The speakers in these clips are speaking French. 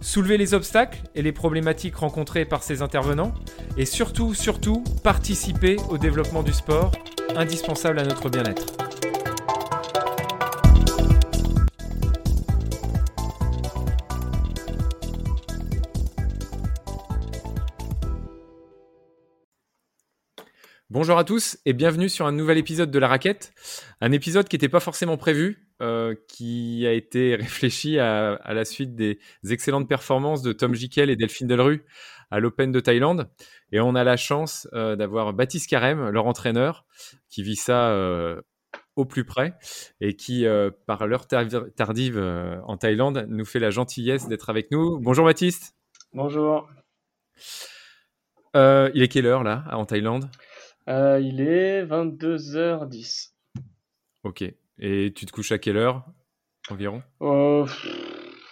soulever les obstacles et les problématiques rencontrées par ces intervenants, et surtout, surtout, participer au développement du sport, indispensable à notre bien-être. Bonjour à tous et bienvenue sur un nouvel épisode de La Raquette. Un épisode qui n'était pas forcément prévu, euh, qui a été réfléchi à, la suite des excellentes performances de Tom Jikel et Delphine Delru à l'Open de Thaïlande. Et on a la chance euh, d'avoir Baptiste Carême, leur entraîneur, qui vit ça euh, au plus près et qui, par l'heure tardive en Thaïlande, nous fait la gentillesse d'être avec nous. Bonjour Baptiste. Bonjour. il est quelle heure là en Thaïlande? Il est 22h10. Ok. Et tu te couches à quelle heure environ? Euh,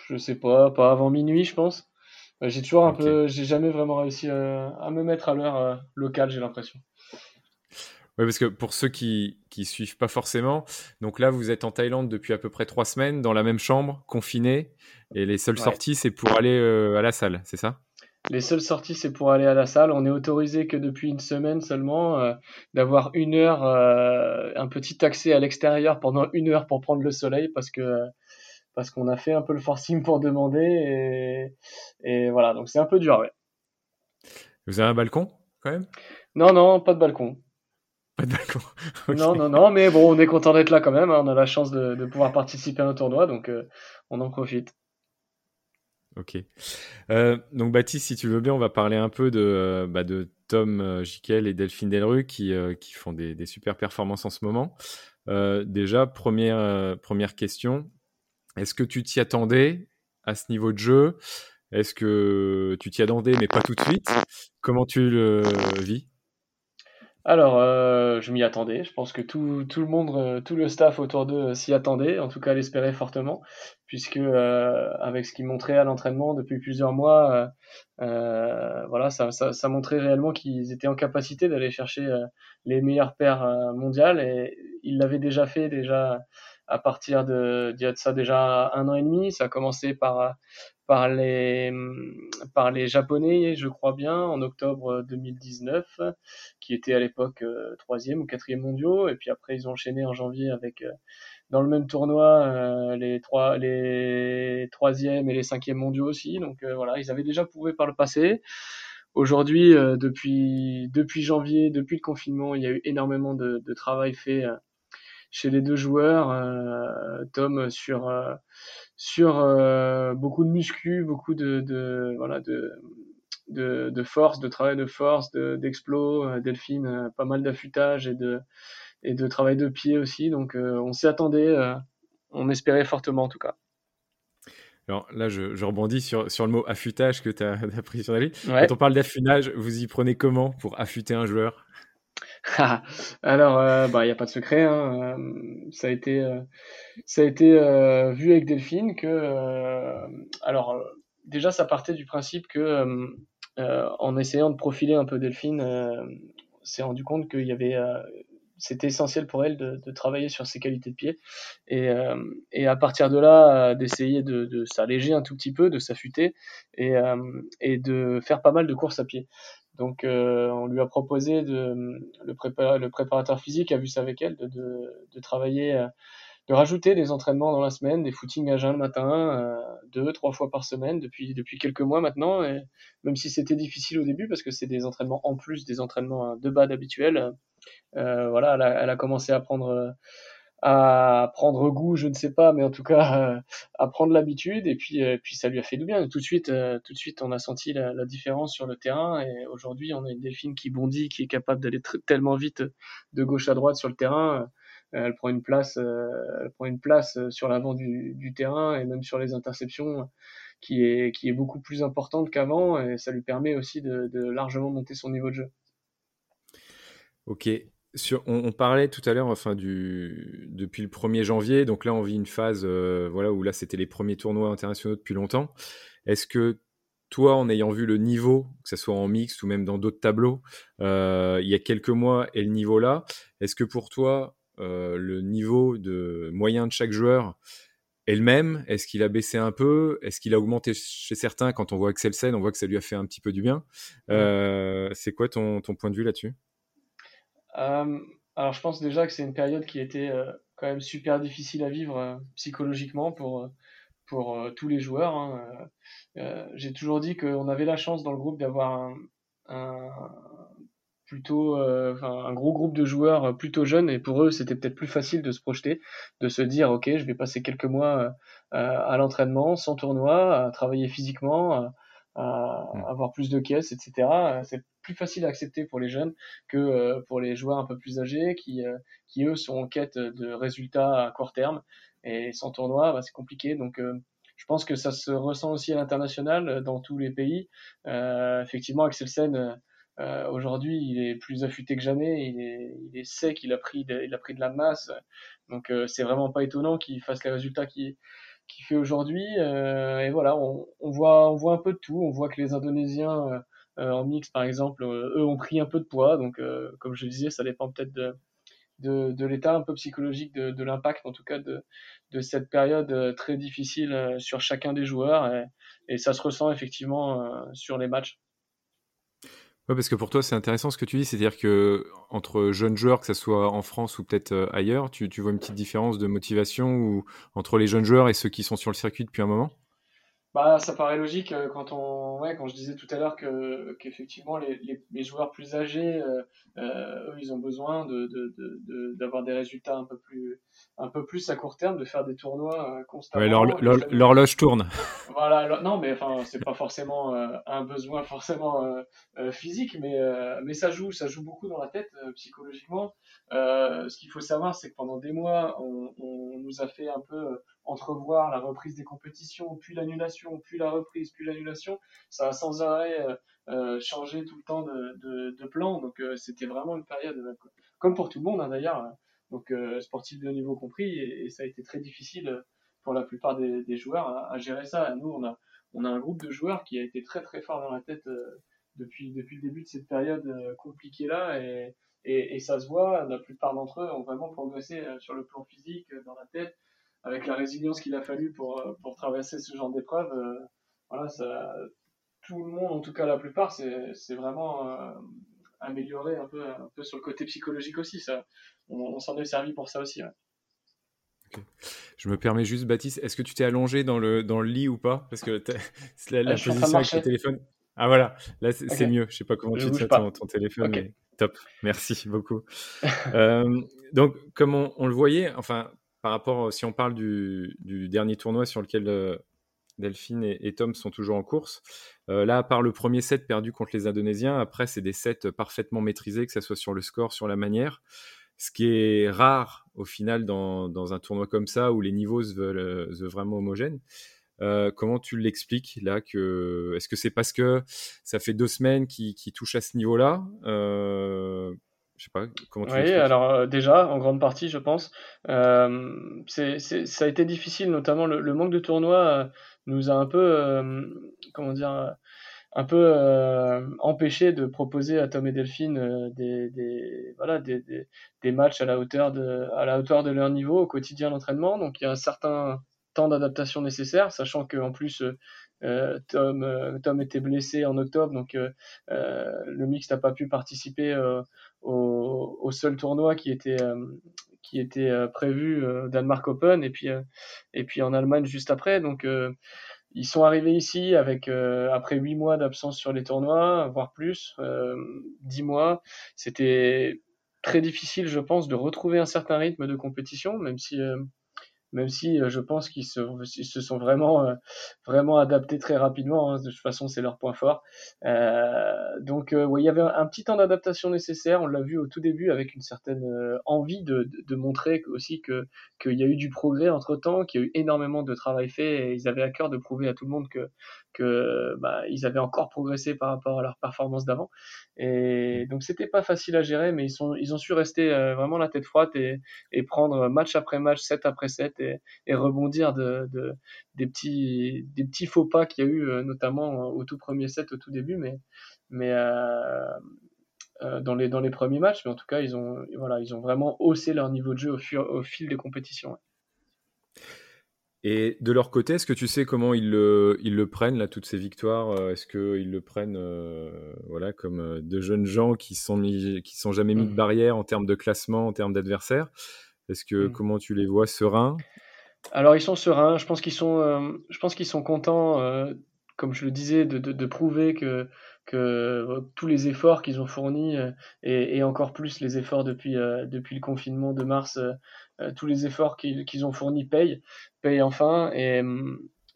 Je sais pas, pas avant minuit, je pense. Euh, j'ai toujours un peu, j'ai jamais vraiment réussi à, me mettre à l'heure locale, j'ai l'impression. Oui, parce que pour ceux qui qui suivent pas forcément, donc là vous êtes en Thaïlande depuis à peu près trois semaines, dans la même chambre, confiné, et les seules sorties c'est pour aller à la salle, c'est ça? Les seules sorties, c'est pour aller à la salle. On est autorisé que depuis une semaine seulement euh, d'avoir une heure, euh, un petit accès à l'extérieur pendant une heure pour prendre le soleil parce que parce qu'on a fait un peu le forcing pour demander et, et voilà. Donc c'est un peu dur, ouais. Vous avez un balcon quand même? Non, non, pas de balcon. Pas de balcon. Non, non, non, mais bon, on est content d'être là quand même. Hein. On a la chance de, de pouvoir participer à un tournoi, donc euh, on en profite. Ok. Euh, donc Baptiste, si tu veux bien, on va parler un peu de, euh, bah, de Tom euh, Jikel et Delphine Delru qui, qui font des, des, super performances en ce moment. déjà, première, première question, est-ce que tu t'y attendais à ce niveau de jeu? Est-ce que tu t'y attendais mais pas tout de suite? Comment tu le vis? Alors, euh, je m'y attendais. Je pense que tout, le monde, euh, tout le staff autour d'eux s'y attendait, en tout cas l'espérait fortement, puisque euh, avec ce qu'ils montraient à l'entraînement depuis plusieurs mois, voilà, ça, ça, montrait réellement qu'ils étaient en capacité d'aller chercher les meilleures paires mondiales, et ils l'avaient déjà fait déjà à partir de, de ça déjà un an et demi. Ça a commencé par par les, par les Japonais, je crois bien, en octobre 2019, qui étaient à l'époque euh, troisième ou quatrième mondiaux, et puis après ils ont enchaîné en janvier avec euh, dans le même tournoi euh, les trois les troisième et les cinquièmes mondiaux aussi. Donc voilà, ils avaient déjà prouvé par le passé. Aujourd'hui, depuis depuis janvier, depuis le confinement, il y a eu énormément de, de travail fait chez les deux joueurs. Tom sur sur euh, beaucoup de muscu, beaucoup de, de voilà de, de, de, force, de travail de force, d'explos. Euh, Delphine, euh, pas mal d'affûtage et de et de travail de pied aussi. Donc on s'y attendait, on espérait fortement en tout cas. Alors là, je, je, rebondis sur, sur le mot affûtage que tu as, as, pris sur la vie. Quand on parle d'affûtage, vous y prenez comment pour affûter un joueur? Alors, euh, bah, il n'y a pas de secret. Hein. Euh, ça a été, euh, ça a été vu avec Delphine que, alors, déjà, ça partait du principe que, en essayant de profiler un peu Delphine, s'est rendu compte qu'il y avait c'était essentiel pour elle de, travailler sur ses qualités de pied et, et à partir de là d'essayer de, de s'alléger un tout petit peu, de s'affûter et, et de faire pas mal de courses à pied. Donc, euh, on lui a proposé de le, préparateur physique a vu ça avec elle de, travailler, euh, de rajouter des entraînements dans la semaine, des footings à jeun le matin, euh, deux, trois fois par semaine depuis depuis quelques mois maintenant. Et même si c'était difficile au début parce que c'est des entraînements en plus des entraînements de bas d'habituel, euh, voilà, elle a, commencé à prendre à prendre goût, je ne sais pas, mais en tout cas euh, à prendre l'habitude. Et puis, euh, puis ça lui a fait du bien. Tout de suite, euh, tout de suite, on a senti la, différence sur le terrain. Et aujourd'hui, on a une Delphine qui bondit, qui est capable d'aller tellement vite de gauche à droite sur le terrain. elle prend une place, elle prend une place sur l'avant du, terrain et même sur les interceptions qui est qui est beaucoup plus importante qu'avant. Et ça lui permet aussi de largement monter son niveau de jeu. Ok. Sur, on, parlait tout à l'heure, enfin, du, depuis le 1er janvier, donc là, on vit une phase euh, voilà, où là, c'était les premiers tournois internationaux depuis longtemps. Est-ce que toi, en ayant vu le niveau, que ce soit en mixte ou même dans d'autres tableaux, euh, il y a quelques mois et le niveau là, est-ce que pour toi, euh, le niveau de moyen de chaque joueur est le même? Est-ce qu'il a baissé un peu? Est-ce qu'il a augmenté chez certains? Quand on voit Axel Sen, on voit que ça lui a fait un petit peu du bien. Euh, c'est quoi ton, ton, point de vue là-dessus? Alors, je pense déjà que c'est une période qui était quand même super difficile à vivre psychologiquement pour pour euh, tous les joueurs. Hein. Euh, euh, j'ai toujours dit qu'on avait la chance dans le groupe d'avoir un, plutôt un gros groupe de joueurs plutôt jeunes et pour eux c'était peut-être plus facile de se projeter, de se dire ok je vais passer quelques mois à l'entraînement sans tournoi, à travailler physiquement, mm. avoir plus de caisses, etc. C'est plus facile à accepter pour les jeunes que pour les joueurs un peu plus âgés qui, qui eux sont en quête de résultats à court terme et sans tournoi, bah, c'est compliqué. Donc, euh, je pense que ça se ressent aussi à l'international euh, dans tous les pays. Euh, effectivement, Axel Sen, aujourd'hui, il est plus affûté que jamais. Il est, il est sec, il a pris de, il a pris de la masse. Donc, c'est vraiment pas étonnant qu'il fasse les résultats qu'il qui fait aujourd'hui. et voilà, on, on, voit, on voit un peu de tout. On voit que les Indonésiens en mix, par exemple, eux ont pris un peu de poids. Donc, comme je disais, ça dépend peut-être de, de, de l'état un peu psychologique de, de l'impact, en tout cas de, de cette période euh, très difficile euh, sur chacun des joueurs. Et, et ça se ressent effectivement euh, sur les matchs. Ouais, parce que pour toi, c'est intéressant ce que tu dis, c'est-à-dire que entre jeunes joueurs, que ce soit en France ou peut-être ailleurs, tu, tu, vois une petite différence de motivation ou entre les jeunes joueurs et ceux qui sont sur le circuit depuis un moment? Bah, ça paraît logique euh, quand on, ouais, quand je disais tout à l'heure que qu'effectivement les, les, les, joueurs plus âgés, euh, euh, eux, ils ont besoin de d'avoir de, de, des résultats un peu plus un peu plus à court terme, de faire des tournois constamment. Ouais, l'horloge tourne. Voilà, non, mais enfin, c'est pas forcément un besoin forcément physique, mais mais ça joue, ça joue beaucoup dans la tête psychologiquement. ce qu'il faut savoir, c'est que pendant des mois, on, on nous a fait un peu entrevoir la reprise des compétitions, puis l'annulation, puis la reprise, puis l'annulation. Ça a sans arrêt euh, euh changé tout le temps de, de, de plan. Donc euh, c'était vraiment une période, euh, comme pour tout le monde hein, d'ailleurs, donc sportif de niveau compris, et, ça a été très difficile pour la plupart des, des joueurs à, à, gérer ça. Nous, on a, on a un groupe de joueurs qui a été très très fort dans la tête depuis, depuis le début de cette période compliquée là, et, et, et, ça se voit. La plupart d'entre eux ont vraiment progressé sur le plan physique, dans la tête avec la résilience qu'il a fallu pour, euh, pour traverser ce genre d'épreuve, euh, voilà, ça, tout le monde, en tout cas la plupart, c'est vraiment euh, amélioré un peu, un peu sur le côté psychologique aussi. Ça, on, s'en est servi pour ça aussi. Je me permets juste, Baptiste, est-ce que tu t'es allongé dans le, dans le lit ou pas? Parce que la, la position avec ton téléphone. Ah voilà, là c'est mieux. Je sais pas comment tu te ton, ton téléphone, mais top. Merci beaucoup. donc, comme on, on, le voyait, enfin, par rapport, si on parle du, dernier tournoi sur lequel euh, Delphine et, Tom sont toujours en course, euh, là, à part le premier set perdu contre les Indonésiens, après, c'est des sets parfaitement maîtrisés, que ce soit sur le score, sur la manière. Ce qui est rare au final dans, un tournoi comme ça où les niveaux se veulent, euh, vraiment homogènes. comment tu l'expliques là est-ce que c'est parce que ça fait deux semaines qu'ils touchent à ce niveau-là je sais pas comment tu Oui, alors euh, déjà, en grande partie, je pense. Euh, c'est, ça a été difficile, notamment le, manque de tournois euh, nous a un peu, comment dire, un peu empêché de proposer à Tom et Delphine des, des, voilà, des, des, des, matchs à la, hauteur de, à la hauteur de leur niveau au quotidien d'entraînement. Donc il y a un certain temps d'adaptation nécessaire, sachant qu'en plus, euh, Tom, euh, Tom était blessé en octobre, donc euh, le mix n'a pas pu participer au, au, seul tournoi qui était qui était prévu Danemark Open et puis et puis en Allemagne juste après. Donc ils sont arrivés ici avec après huit mois d'absence sur les tournois, voire plus, dix mois. C'était très difficile, je pense, de retrouver un certain rythme de compétition, même si même si je pense qu'ils se, se sont vraiment, vraiment adaptés très rapidement. Hein. De toute façon, c'est leur point fort. donc, ouais, il y avait un, petit temps d'adaptation nécessaire. On l'a vu au tout début avec une certaine envie de, de, montrer aussi que qu'il y a eu du progrès entre temps, qu'il y a eu énormément de travail fait et ils avaient à cœur de prouver à tout le monde que que bah, ils avaient encore progressé par rapport à leur performance d'avant. Et donc c'était pas facile à gérer, mais ils sont ils ont su rester euh, vraiment la tête froide et, prendre match après match, set après set et, rebondir de, de, des petits des petits faux pas qu'il y a eu euh, notamment au tout premier set au tout début, mais mais euh, dans les dans les premiers matchs, mais en tout cas ils ont voilà ils ont vraiment haussé leur niveau de jeu au, au fil des compétitions. Et de leur côté, est-ce que tu sais comment ils le, ils le prennent, là, toutes ces victoires euh, Est-ce qu'ils le prennent euh, voilà, comme euh, de jeunes gens qui sont, mis, qui sont jamais mis de mmh. barrière en termes de classement, en termes d'adversaires? Est-ce que, mmh. comment tu les vois sereins? Alors, ils sont sereins. Je pense qu'ils sont, je pense qu'ils sont contents, comme je le disais, de, de, de prouver que, que tous les efforts qu'ils ont fournis, et, et, encore plus les efforts depuis, depuis le confinement de mars, euh, tous les efforts qu'ils ont fournis payent, payent enfin. Et,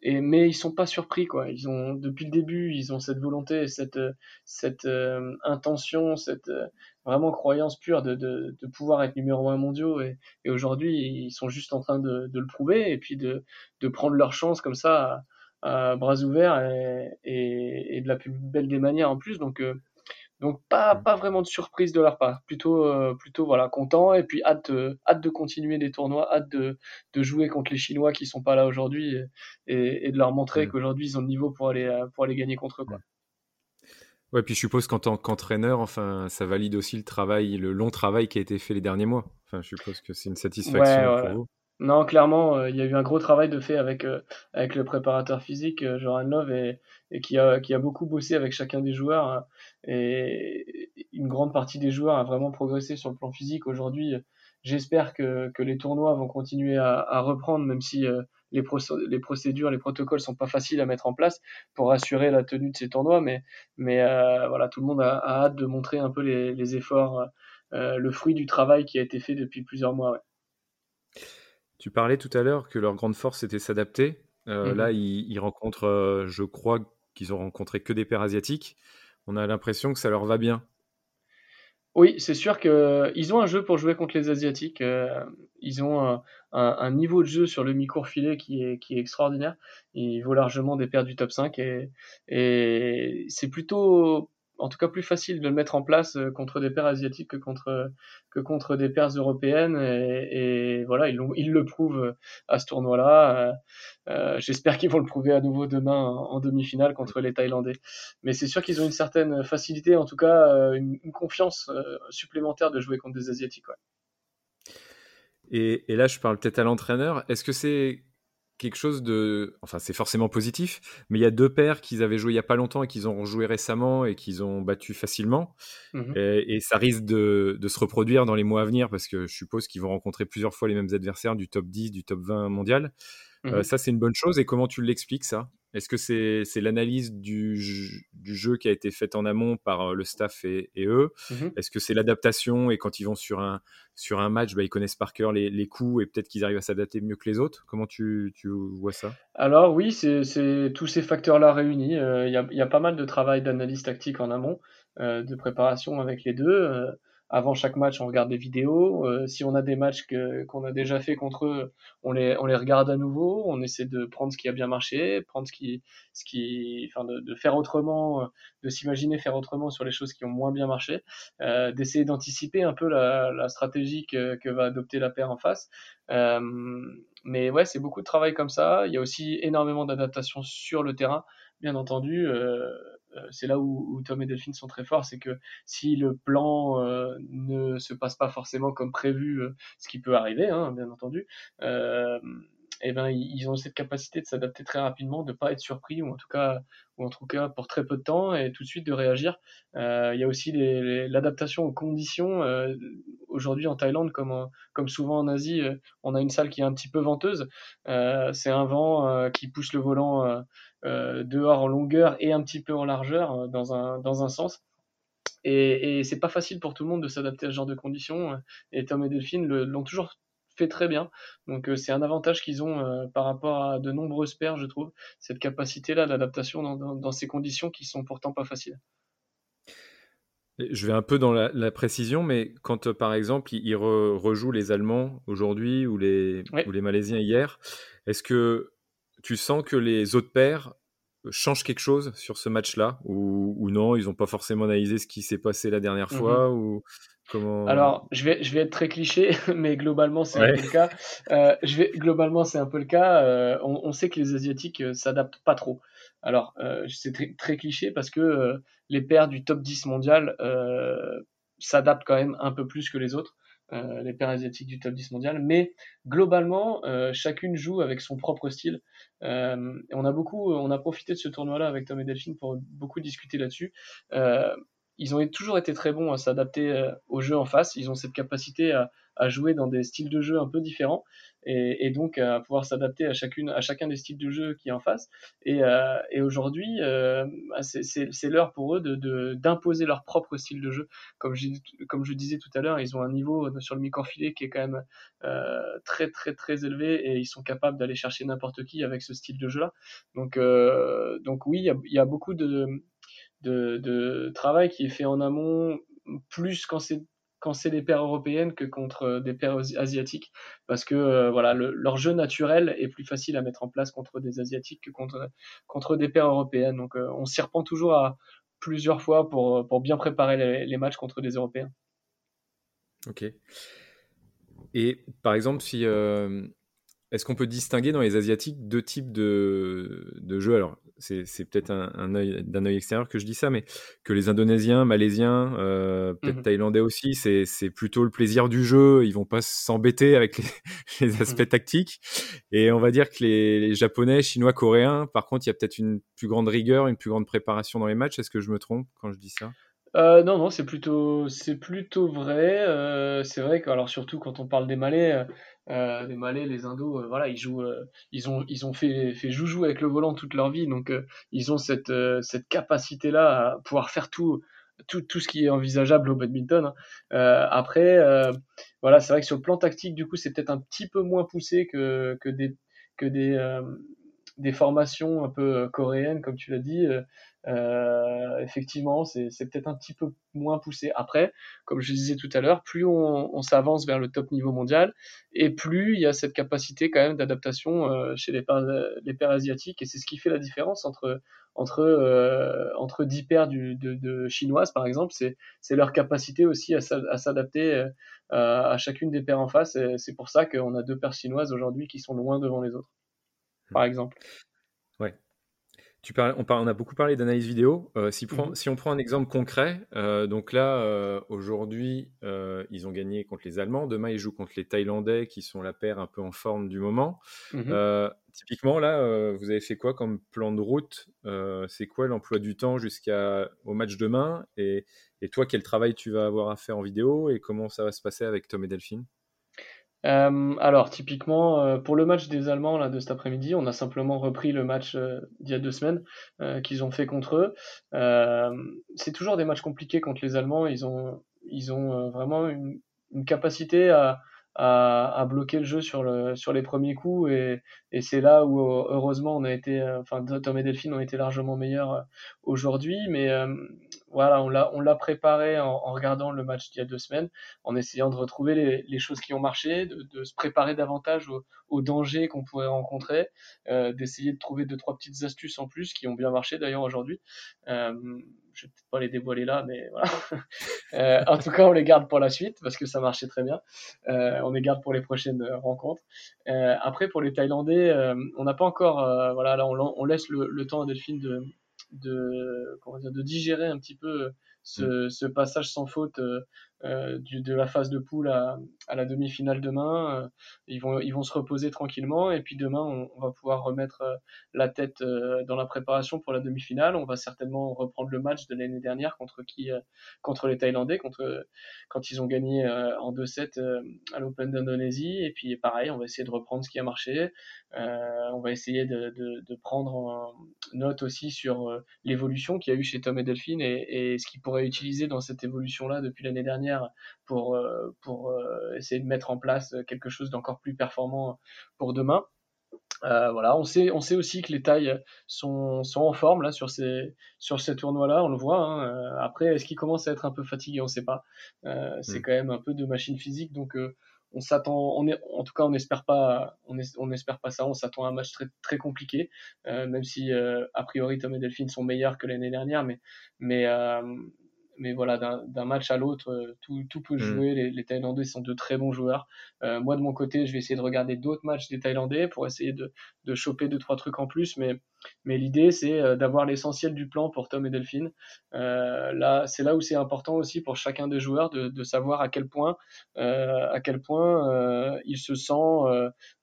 et, mais ils sont pas surpris, quoi. Ils ont, depuis le début, ils ont cette volonté, cette, cette euh, intention, cette euh, vraiment croyance pure de, de, de, pouvoir être numéro un mondiaux. Et, et aujourd'hui, ils sont juste en train de, de, le prouver et puis de, de prendre leur chance comme ça à, bras ouverts et, et, et, de la plus belle des manières en plus. Donc, donc pas, pas vraiment de surprise de leur part, plutôt euh, plutôt voilà content et puis hâte hâte de continuer des tournois, hâte de, de jouer contre les Chinois qui sont pas là aujourd'hui et, et, de leur montrer qu'aujourd'hui ils ont le niveau pour aller euh, pour aller gagner contre eux quoi. Ouais, puis je suppose qu'en tant qu'entraîneur, enfin, ça valide aussi le travail, le long travail qui a été fait les derniers mois. Enfin, je suppose que c'est une satisfaction pour vous. Non, clairement, euh, il y a eu un gros travail de fait avec, euh, avec le préparateur physique, euh, Joran Love, et, qui, a, qui a beaucoup bossé avec chacun des joueurs. Hein. et une grande partie des joueurs a vraiment progressé sur le plan physique. Aujourd'hui, j'espère que, que les tournois vont continuer à, reprendre, même si les, les procédures, les protocoles sont pas faciles à mettre en place pour assurer la tenue de ces tournois. Mais, mais voilà, tout le monde a, hâte de montrer un peu les, efforts, le fruit du travail qui a été fait depuis plusieurs mois. Tu parlais tout à l'heure que leur grande force c'était s'adapter. Euh, là, mhm. ils, rencontrent, euh, je crois qu'ils ont rencontré que des pairs asiatiques. On a l'impression que ça leur va bien. Oui, c'est sûr qu'ils ont un jeu pour jouer contre les Asiatiques. Euh, ils ont un, niveau de jeu sur le mi-court filet qui est, qui est extraordinaire. Il vaut largement des paires du top 5 et, et c'est plutôt en tout cas plus facile de le mettre en place euh, contre des paires asiatiques que contre contre des paires européennes et, voilà ils, le prouvent euh, à ce tournoi-là. Euh, J'espère qu'ils vont le prouver à nouveau demain en, demi-finale contre les Thaïlandais. Mais c'est sûr qu'ils ont une certaine facilité, en tout cas euh, une, confiance supplémentaire de jouer contre des asiatiques. Et, et là, je parle peut-être à l'entraîneur. Est-ce que c'est quelque chose de. Enfin, c'est forcément positif, mais il y a deux paires qu'ils avaient joué il y a pas longtemps et qu'ils ont rejoué récemment et qu'ils ont battu facilement. Mmh et, ça risque de, de, se reproduire dans les mois à venir parce que je suppose qu'ils vont rencontrer plusieurs fois les mêmes adversaires du top 10, du top 20 mondial. Euh, mmh ça, c'est une bonne chose. Et comment tu l'expliques, ça? Est-ce que c'est l'analyse du, du, jeu qui a été faite en amont par euh, le staff et, eux? Mmh Est-ce que c'est l'adaptation et quand ils vont sur un, sur un match, bah, ils connaissent par cœur les, les coups et peut-être qu'ils arrivent à s'adapter mieux que les autres? Comment tu, tu vois ça? Alors oui, c'est tous ces facteurs-là réunis. Euh, il y, a, y, a, pas mal de travail d'analyse tactique en amont, de préparation avec les deux avant chaque match, on regarde des vidéos. Euh, si on a des matchs qu'on a déjà fait contre eux, on les, on les regarde à nouveau. On essaie de prendre ce qui a bien marché, prendre ce qui, ce qui, enfin, de, de faire autrement, de s'imaginer faire autrement sur les choses qui ont moins bien marché, euh, d'essayer d'anticiper un peu la, la stratégie que, que, va adopter la paire en face. Euh, mais ouais, c'est beaucoup de travail comme ça. Il y a aussi énormément d'adaptation sur le terrain, bien entendu. Euh, euh, c'est là où, Tom et Delphine sont très forts, c'est que si le plan euh, ne se passe pas forcément comme prévu, euh, ce qui peut arriver, hein, bien entendu, eh ben, ils ont cette capacité de s'adapter très rapidement, de pas être surpris, ou en tout cas, pour très peu de temps, et tout de suite de réagir. il y a aussi l'adaptation aux conditions. Aujourd'hui en Thaïlande, comme, souvent en Asie, on a une salle qui est un petit peu venteuse. c'est un vent qui pousse le volant euh, dehors en longueur et un petit peu en largeur euh, dans un, dans un sens. Et, et c'est pas facile pour tout le monde de s'adapter à ce genre de conditions. Et Tom et Delphine l'ont toujours fait très bien. Donc c'est un avantage qu'ils ont par rapport à de nombreuses paires, je trouve, cette capacité-là d'adaptation dans, ces conditions qui sont pourtant pas faciles. Je vais un peu dans la, précision, mais quand par exemple ils rejouent les Allemands aujourd'hui ou les, ou les Malaisiens hier, est-ce que tu sens que les autres paires changent quelque chose sur ce match-là ou, non Ils n'ont pas forcément analysé ce qui s'est passé la dernière mmh fois ou comment Alors, je vais, je vais être très cliché, mais globalement, c'est un peu le cas. Euh, je vais, globalement, c'est un peu le cas. Euh, on, sait que les Asiatiques euh, s'adaptent pas trop. Alors, c'est très, très, cliché parce que les paires du top 10 mondial s'adaptent quand même un peu plus que les autres. Euh, les paires asiatiques du top 10 mondial, mais globalement, euh, chacune joue avec son propre style. Euh, on a beaucoup, on a profité de ce tournoi-là avec Tom et Delphine pour beaucoup discuter là-dessus ils ont toujours été très bons à s'adapter au jeu en face. Ils ont cette capacité à, à, jouer dans des styles de jeu un peu différents et, et donc à pouvoir s'adapter à chacune, à chacun des styles de jeu qui est en face. Et, euh, et aujourd'hui, euh, bah, c'est l'heure pour eux de d'imposer leur propre style de jeu. Comme je, comme je disais tout à l'heure, ils ont un niveau sur le micro-filet qui est quand même euh, très très très élevé et ils sont capables d'aller chercher n'importe qui avec ce style de jeu-là. Donc, euh, donc oui, il y y a, beaucoup de, de, travail qui est fait en amont, plus quand c'est quand c'est des paires européennes que contre euh, des paires asiatiques, parce que euh, voilà, leur jeu naturel est plus facile à mettre en place contre des asiatiques que contre contre des paires européennes. Donc euh, on s'y reprend toujours à plusieurs fois pour pour bien préparer les, matchs contre des Européens. Ok. Et par exemple, si est-ce qu'on peut distinguer dans les Asiatiques deux types de, de jeux? Alors, c'est peut-être un, œil d'un œil extérieur que je dis ça, mais que les Indonésiens, Malaisiens, euh, peut-être mmh Thaïlandais aussi, c'est plutôt le plaisir du jeu. Ils vont pas s'embêter avec les, mmh aspects tactiques. Et on va dire que les, Japonais, Chinois, Coréens, par contre, il y a peut-être une plus grande rigueur, une plus grande préparation dans les matchs. Est-ce que je me trompe quand je dis ça? Euh, non, non, c'est plutôt, c'est plutôt vrai. Euh, c'est vrai que, alors surtout quand on parle des Malais, euh, les Malais, les Indos, euh, voilà, ils jouent, euh, ils ont, ils ont fait, fait joujou avec le volant toute leur vie, donc ils ont cette, cette capacité-là à pouvoir faire tout, tout, tout ce qui est envisageable au badminton. Hein. après, voilà, c'est vrai que sur le plan tactique, du coup, c'est peut-être un petit peu moins poussé que, que des, que des, des formations un peu coréennes, comme tu l'as dit. Euh, effectivement, c'est peut-être un petit peu moins poussé. Après, comme je disais tout à l'heure, plus on, on s'avance vers le top niveau mondial, et plus il y a cette capacité quand même d'adaptation euh, chez les paires, les asiatiques, et c'est ce qui fait la différence entre entre euh, entre 10 paires du, de, de chinoises par exemple, c'est leur capacité aussi à, s'adapter euh, à chacune des paires en face. Et c'est pour ça qu'on a deux paires chinoises aujourd'hui qui sont loin devant les autres, par exemple. On, on, a beaucoup parlé d'analyse vidéo. Euh, si, mhm. si, on prend un exemple concret, euh, donc là, euh, aujourd'hui, ils ont gagné contre les Allemands. Demain, ils jouent contre les Thaïlandais, qui sont la paire un peu en forme du moment. Mhm. typiquement, là, vous avez fait quoi comme plan de route C'est quoi l'emploi du temps jusqu'au match demain et, et, toi, quel travail tu vas avoir à faire en vidéo et comment ça va se passer avec Tom et Delphine? Euh, alors, typiquement, euh, pour le match des Allemands là, de cet après-midi, on a simplement repris le match euh, d'il y a deux semaines qu'ils ont fait contre eux. c'est toujours des matchs compliqués contre les Allemands. Ils ont, ils ont vraiment une, une capacité à, à, à, bloquer le jeu sur, le, sur les premiers coups et, et c'est là où heureusement on a été, enfin Tom et Delphine ont été largement meilleurs aujourd'hui, mais voilà, on l'a, on l'a préparé en, en, regardant le match d'il y a deux semaines, en essayant de retrouver les, les choses qui ont marché, de, de se préparer davantage aux, aux dangers qu'on pourrait rencontrer, euh, d'essayer de trouver deux trois petites astuces en plus qui ont bien marché d'ailleurs aujourd'hui. Euh, je vais peut-être pas les dévoiler là, mais voilà. euh, en tout cas, on les garde pour la suite parce que ça marchait très bien. Euh, on les garde pour les prochaines rencontres. Euh, après, pour les Thaïlandais, euh, on n'a pas encore, voilà, là, on, on laisse le, le, temps à Delphine de, de, comment dire, de digérer un petit peu ce, mm. ce passage sans faute euh, du, de la phase de poule à, à la demi-finale demain. Euh, ils, vont, ils vont se reposer tranquillement et puis demain, on, on va pouvoir remettre euh, la tête dans la préparation pour la demi-finale. On va certainement reprendre le match de l'année dernière contre qui contre les Thaïlandais, contre quand ils ont gagné en 2-7 à l'Open d'Indonésie. Et puis pareil, on va essayer de reprendre ce qui a marché. on va essayer de, de, de prendre note aussi sur l'évolution qu'il y a eu chez Tom et Delphine et, et ce qu'ils pourraient utiliser dans cette évolution-là depuis l'année dernière dernière pour, pour essayer de mettre en place quelque chose d'encore plus performant pour demain. Euh, voilà, on sait, on sait aussi que les tailles sont, sont en forme là sur ces, sur ces tournois-là, on le voit. Hein. Euh, après, est-ce qu'ils commencent à être un peu fatigués? On ne sait pas. Euh, c'est mm. quand même un peu de machine physique, donc on s'attend, on est, en tout cas, on n'espère pas, on, on espère pas ça. On s'attend à un match très, très compliqué, même si a priori Tom et Delphine sont meilleurs que l'année dernière, mais, mais mais voilà, d'un match à l'autre, euh, tout, tout, peut mm. jouer. Les, les, Thaïlandais sont de très bons joueurs. Euh, moi, de mon côté, je vais essayer de regarder d'autres matchs des Thaïlandais pour essayer de, de choper deux, trois trucs en plus. Mais, mais l'idée, c'est euh, d'avoir l'essentiel du plan pour Tom et Delphine. Euh, là, c'est là où c'est important aussi pour chacun des joueurs de, de savoir à quel point, euh, à quel point il se sent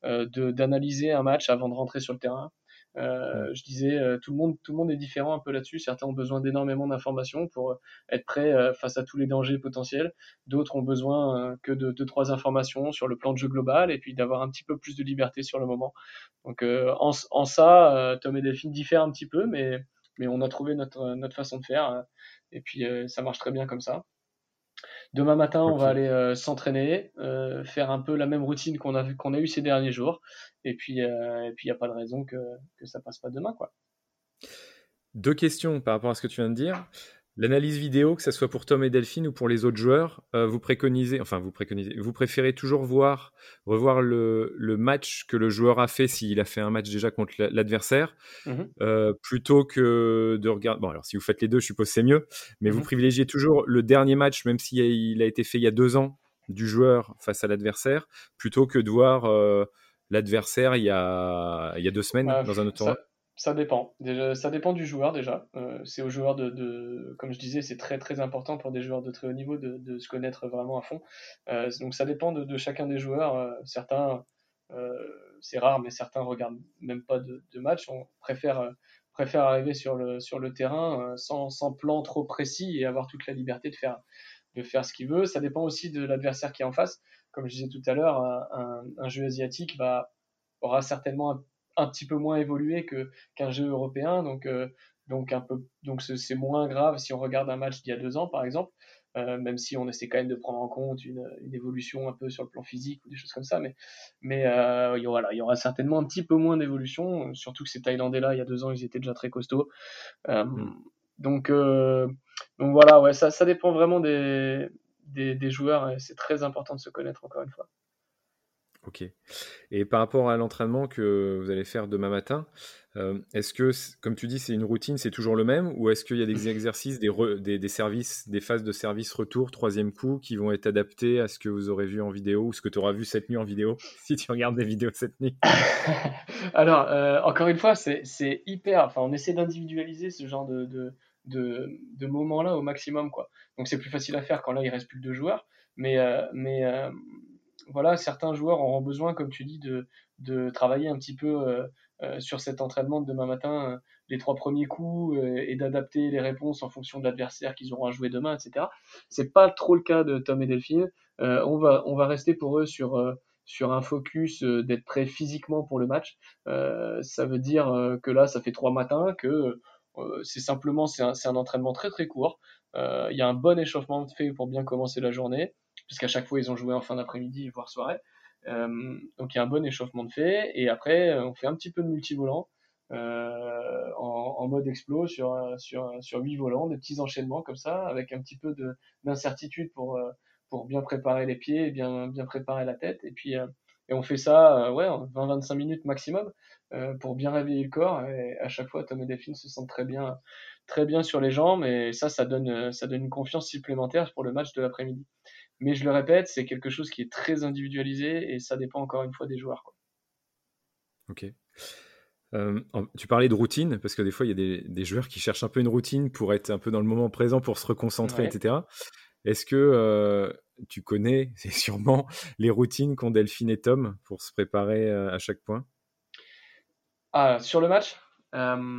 d'analyser un match avant de rentrer sur le terrain. Euh, je disais, euh, tout le monde, tout le monde est différent un peu là-dessus. Certains ont besoin d'énormément d'informations pour euh, être prêts face à tous les dangers potentiels. D'autres ont besoin que de deux trois informations sur le plan de jeu global et puis d'avoir un petit peu plus de liberté sur le moment. Donc en, en, ça, Tom et Delphine diffèrent un petit peu, mais mais on a trouvé notre notre façon de faire et puis ça marche très bien comme ça. Demain matin, on va aller euh, s'entraîner, euh, faire un peu la même routine qu'on a, qu'on a eu ces derniers jours. Et puis, euh, et puis, il n'y a pas de raison que, que ça passe pas demain, quoi. Deux questions par rapport à ce que tu viens de dire. L'analyse vidéo, que ce soit pour Tom et Delphine ou pour les autres joueurs, euh, vous préconisez, enfin vous préconisez, vous préférez toujours voir, revoir le, le match que le joueur a fait s'il a fait un match déjà contre l'adversaire, mhm. euh, plutôt que de regarder. Bon, alors si vous faites les deux, je suppose c'est mieux, mais vous mhm. privilégiez toujours le dernier match, même s'il a, a été fait il y a deux ans, du joueur face à l'adversaire, plutôt que de voir euh, l'adversaire il, y a, il y a deux semaines dans un autre tournoi ça dépend. Ça dépend du joueur déjà. Euh, c'est aux joueurs de, de, comme je disais, c'est très très important pour des joueurs de très haut niveau de, se connaître vraiment à fond. Euh, donc ça dépend de, chacun des joueurs. Euh, certains, c'est rare, mais certains regardent même pas de, match. On préfère arriver sur le sur le terrain sans, sans plan trop précis et avoir toute la liberté de faire de faire ce qu'il veut. Ça dépend aussi de l'adversaire qui est en face. Comme je disais tout à l'heure, un, un, jeu asiatique va aura certainement un un petit peu moins évolué que qu'un jeu européen, donc euh, donc un peu donc c'est moins grave si on regarde un match d'il y a deux ans par exemple, euh, même si on essaie quand même de prendre en compte une, une, évolution un peu sur le plan physique ou des choses comme ça, mais mais euh, voilà, il y aura certainement un petit peu moins d'évolution, surtout que ces Thaïlandais là il y a deux ans ils étaient déjà très costauds, mm. donc donc voilà ouais ça ça dépend vraiment des des, des joueurs et c'est très important de se connaître encore une fois. Ok. Et par rapport à l'entraînement que vous allez faire demain matin, euh, est-ce que, comme tu dis, c'est une routine, c'est toujours le même Ou est-ce qu'il y a des exercices, des, des, services, des phases de service retour, troisième coup, qui vont être adaptés à ce que vous aurez vu en vidéo ou ce que tu auras vu cette nuit en vidéo, si tu regardes des vidéos cette nuit? Alors, euh, encore une fois, c'est hyper. Enfin, on essaie d'individualiser ce genre de, de, de, moments-là au maximum. quoi. Donc, c'est plus facile à faire quand là, il reste plus que deux joueurs. Mais, euh, mais voilà, certains joueurs auront besoin, comme tu dis, de, de travailler un petit peu euh, euh, sur cet entraînement de demain matin, euh, les trois premiers coups, et d'adapter les réponses en fonction de l'adversaire qu'ils auront à jouer demain, etc. C'est pas trop le cas de Tom et Delphine. on, va, on va rester pour eux sur, sur un focus d'être prêt physiquement pour le match. ça veut dire que là, ça fait trois matins, que c'est simplement c'est un, un, entraînement très très court. Il y a un bon échauffement fait pour bien commencer la journée puisqu'à chaque fois ils ont joué en fin d'après-midi, voire soirée. Euh, donc il y a un bon échauffement de fait, et après on fait un petit peu de multivolant. Euh, en, en, mode explo sur, sur, sur 8 volants, des petits enchaînements comme ça, avec un petit peu d'incertitude pour, euh, pour bien préparer les pieds et bien, bien préparer la tête. Et puis, euh, et on fait ça ouais, en 20-25 minutes maximum euh, pour bien réveiller le corps. Et à chaque fois, Tom et Delphine se sentent très bien, très bien sur les jambes, et ça, ça donne, ça donne une confiance supplémentaire pour le match de l'après-midi. Mais je le répète, c'est quelque chose qui est très individualisé et ça dépend encore une fois des joueurs. Quoi. Ok. Euh, tu parlais de routine, parce que des fois, il y a des, des, joueurs qui cherchent un peu une routine pour être un peu dans le moment présent, pour se reconcentrer, etc. Est-ce que euh, tu connais, c'est sûrement, les routines qu'ont Delphine et Tom pour se préparer euh, à chaque point? Ah, Sur le match?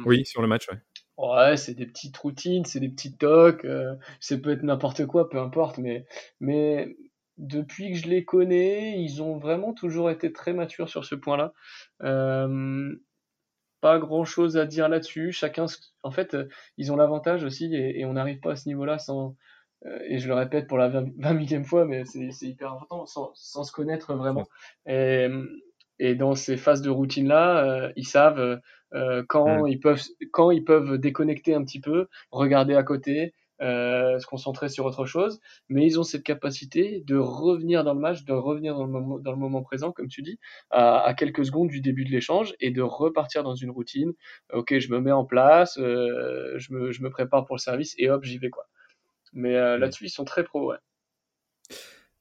Oui, sur le match, ouais. Ouais, c'est des petites routines, c'est des petits tocs, euh, ça peut être n'importe quoi, peu importe, mais, mais depuis que je les connais, ils ont vraiment toujours été très matures sur ce point-là. Euh, pas grand chose à dire là-dessus. Chacun, en fait, ils ont l'avantage aussi, et, on n'arrive pas à ce niveau-là sans, et je le répète pour la 20 millième fois, mais c'est hyper important, sans, se connaître vraiment. Et dans ces phases de routine-là, ils savent quand, ils peuvent, quand ils peuvent déconnecter un petit peu, regarder à côté, euh, se concentrer sur autre chose, mais ils ont cette capacité de revenir dans le match, de revenir dans le moment, dans le moment présent, comme tu dis, à, à quelques secondes du début de l'échange et de repartir dans une routine. Ok, je me mets en place, euh, je, me, je me prépare pour le service et hop, j'y vais quoi. Mais euh, là-dessus, ils sont très pro, ouais.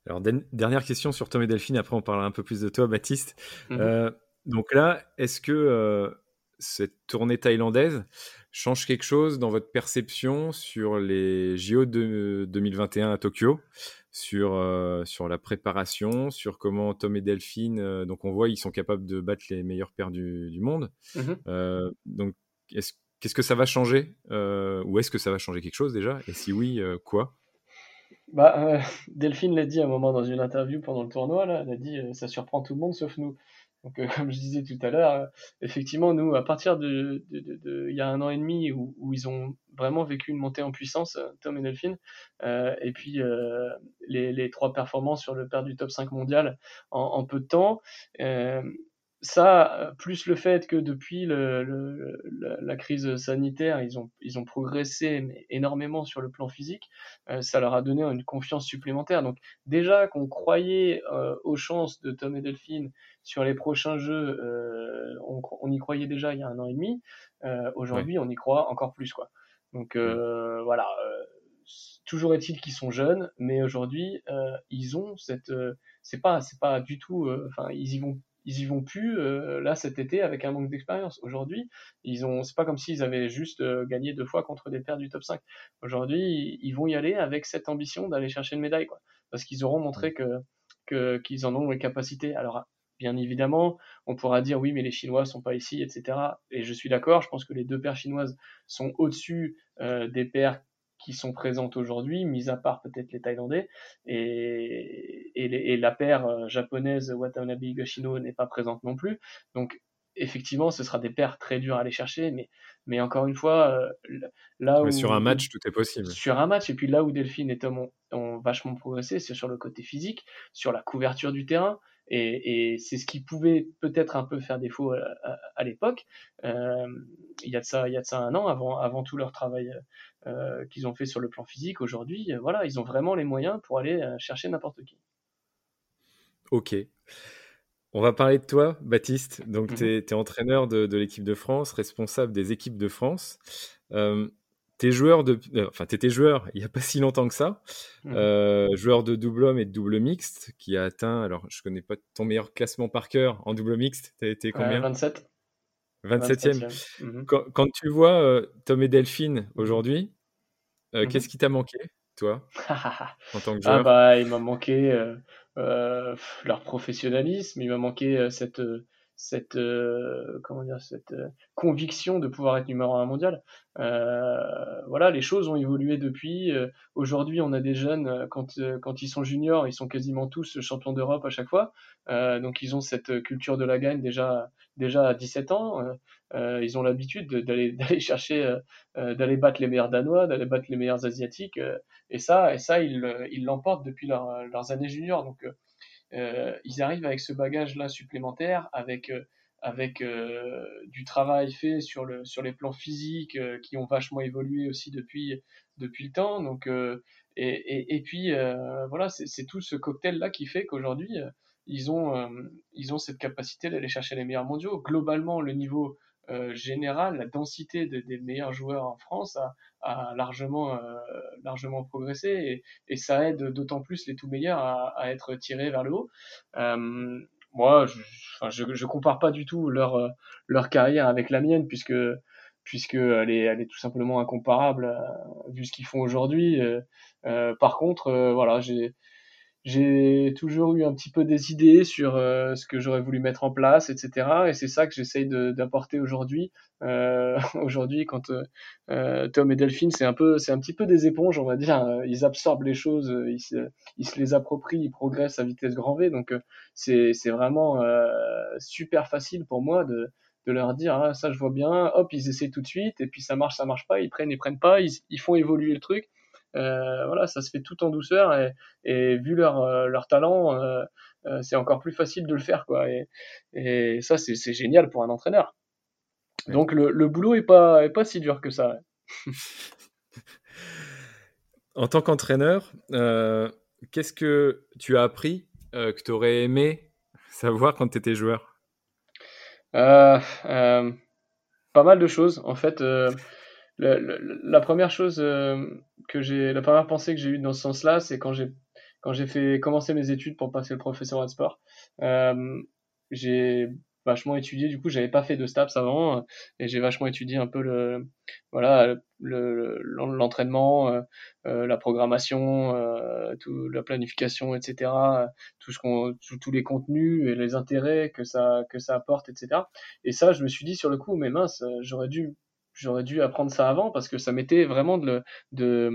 Alors, dernière question sur Tom et Delphine, après on parlera un peu plus de toi, Baptiste. Euh, donc là, est-ce que euh, cette tournée thaïlandaise change quelque chose dans votre perception sur les JO de 2021 à Tokyo, sur, euh, sur la préparation, sur comment Tom et Delphine, euh, donc on voit, ils sont capables de battre les meilleurs pairs du, du monde. Mmh euh, donc, qu'est-ce que ça va changer Ou est-ce que ça va changer quelque chose déjà? Et si oui, quoi? Bah, Delphine l'a dit à un moment dans une interview pendant le tournoi, là, elle a dit ça surprend tout le monde sauf nous. Donc, euh, comme je disais tout à l'heure, euh, effectivement, nous, à partir de, de, de, de, il y a un an et demi où, où, ils ont vraiment vécu une montée en puissance, euh, Tom et Delphine, euh, et puis euh, les, les, trois performances sur le père du top 5 mondial en, en peu de temps, ça, plus le fait que depuis le, le, la crise sanitaire, ils ont, ils ont progressé énormément sur le plan physique, euh, ça leur a donné une confiance supplémentaire. Donc déjà qu'on croyait euh, aux chances de Tom et Delphine sur les prochains jeux, euh, on, on, y croyait déjà il y a un an et demi. Aujourd'hui, on y croit encore plus, quoi. Donc voilà. toujours est-il qu'ils sont jeunes, mais aujourd'hui, ils ont cette, c'est pas, c'est pas du tout, enfin, ils y vont ils y vont plus euh, là cet été avec un manque d'expérience. Aujourd'hui, ils ont, c'est pas comme s'ils avaient juste euh, gagné deux fois contre des paires du top 5. Aujourd'hui, ils vont y aller avec cette ambition d'aller chercher une médaille, quoi, parce qu'ils auront montré que qu'ils en ont les capacités. Alors Bien évidemment, on pourra dire oui, mais les Chinois sont pas ici, etc. Et je suis d'accord. Je pense que les deux paires chinoises sont au-dessus euh, des paires qui sont présentes aujourd'hui, mis à part peut-être les Thaïlandais, et, et, et la paire euh, japonaise Watanabe Higashino n'est pas présente non plus. Donc effectivement, ce sera des paires très dures à aller chercher, mais, mais encore une fois, euh, là où... sur un match, tout est possible. Sur un match, et puis là où Delphine et Tom ont, ont vachement progressé, c'est sur le côté physique, sur la couverture du terrain, et, et c'est ce qui pouvait peut-être un peu faire défaut à, à, l'époque. Euh, il y a de ça, il y a de ça un an, avant, avant tout leur travail euh, qu'ils ont fait sur le plan physique. Aujourd'hui, euh, voilà, ils ont vraiment les moyens pour aller euh, chercher n'importe qui. Ok. On va parler de toi, Baptiste. Donc, tu es, mhm. entraîneur de, de l'équipe de France, responsable des équipes de France. T'es joueur de, enfin t'étais joueur il y a pas si longtemps que ça, mmh. euh, joueur de double homme et de double mixte qui a atteint, alors je connais pas ton meilleur classement par cœur en double mixte, t'as été combien? 27. 27e. Mmh. Quand, tu vois euh, Tom et Delphine mmh. aujourd'hui, euh, qu'est-ce qui t'a manqué, toi, en tant que ah joueur? Ah bah il m'a manqué leur professionnalisme, il m'a manqué cette cette euh, comment dire cette euh, conviction de pouvoir être numéro un mondial. Euh, voilà, les choses ont évolué depuis. Euh, aujourd'hui, on a des jeunes quand quand ils sont juniors, ils sont quasiment tous champions d'Europe à chaque fois. donc ils ont cette culture de la gagne déjà déjà à 17 ans. ils ont l'habitude d'aller d'aller chercher d'aller battre les meilleurs danois, d'aller battre les meilleurs asiatiques. et ça et ça ils ils l'emportent depuis leur, leurs années juniors. Donc euh, ils arrivent avec ce bagage-là supplémentaire, avec euh, avec euh, du travail fait sur le sur les plans physiques qui ont vachement évolué aussi depuis depuis le temps. Donc et, et, et, puis voilà, c'est tout ce cocktail là qui fait qu'aujourd'hui ils ont ils ont cette capacité d'aller chercher les meilleurs mondiaux. Globalement, le niveau euh, général, la densité des meilleurs joueurs en France a, a largement, euh, largement progressé et, et, ça aide d'autant plus les tout meilleurs à, à, être tirés vers le haut. Euh, moi, je, enfin, je, je, compare pas du tout leur, leur carrière avec la mienne puisque puisque elle est, elle est tout simplement incomparable euh, vu ce qu'ils font aujourd'hui. Euh, par contre, voilà, j'ai j'ai toujours eu un petit peu des idées sur euh, ce que j'aurais voulu mettre en place, etc. Et c'est ça que j'essaye d'apporter aujourd'hui. Euh, aujourd'hui, quand euh, euh, Tom et Delphine, c'est un peu, c'est un petit peu des éponges, on va dire. Ils absorbent les choses, ils se, ils se les approprient, ils progressent à vitesse grand V. Donc c'est, c'est vraiment super facile pour moi de, de leur dire ah, ça je vois bien, hop ils essaient tout de suite et puis ça marche, ça marche pas, ils prennent, ils prennent pas, ils, ils font évoluer le truc voilà, ça se fait tout en douceur et, et vu leur, leur talent, c'est encore plus facile de le faire, quoi. Et, et ça, c'est génial pour un entraîneur. Donc le, le, boulot est pas, est pas si dur que ça. en tant qu'entraîneur, qu'est-ce que tu as appris que tu aurais aimé savoir quand tu étais joueur? Euh, euh, Pas mal de choses. En fait, euh, la première chose que j'ai, la première pensée que j'ai eue dans ce sens-là, c'est quand j'ai quand j'ai fait commencer mes études pour passer le professeur de sport. j'ai vachement étudié. Du coup, j'avais pas fait de STAPS avant et j'ai vachement étudié un peu le, voilà, l'entraînement, euh, euh, la programmation, euh, tout, la planification, etc. Tous les contenus et les intérêts que ça, que ça apporte, etc. Et ça, je me suis dit sur le coup, mais mince, j'aurais dû j'aurais dû apprendre ça avant parce que ça m'était vraiment de, de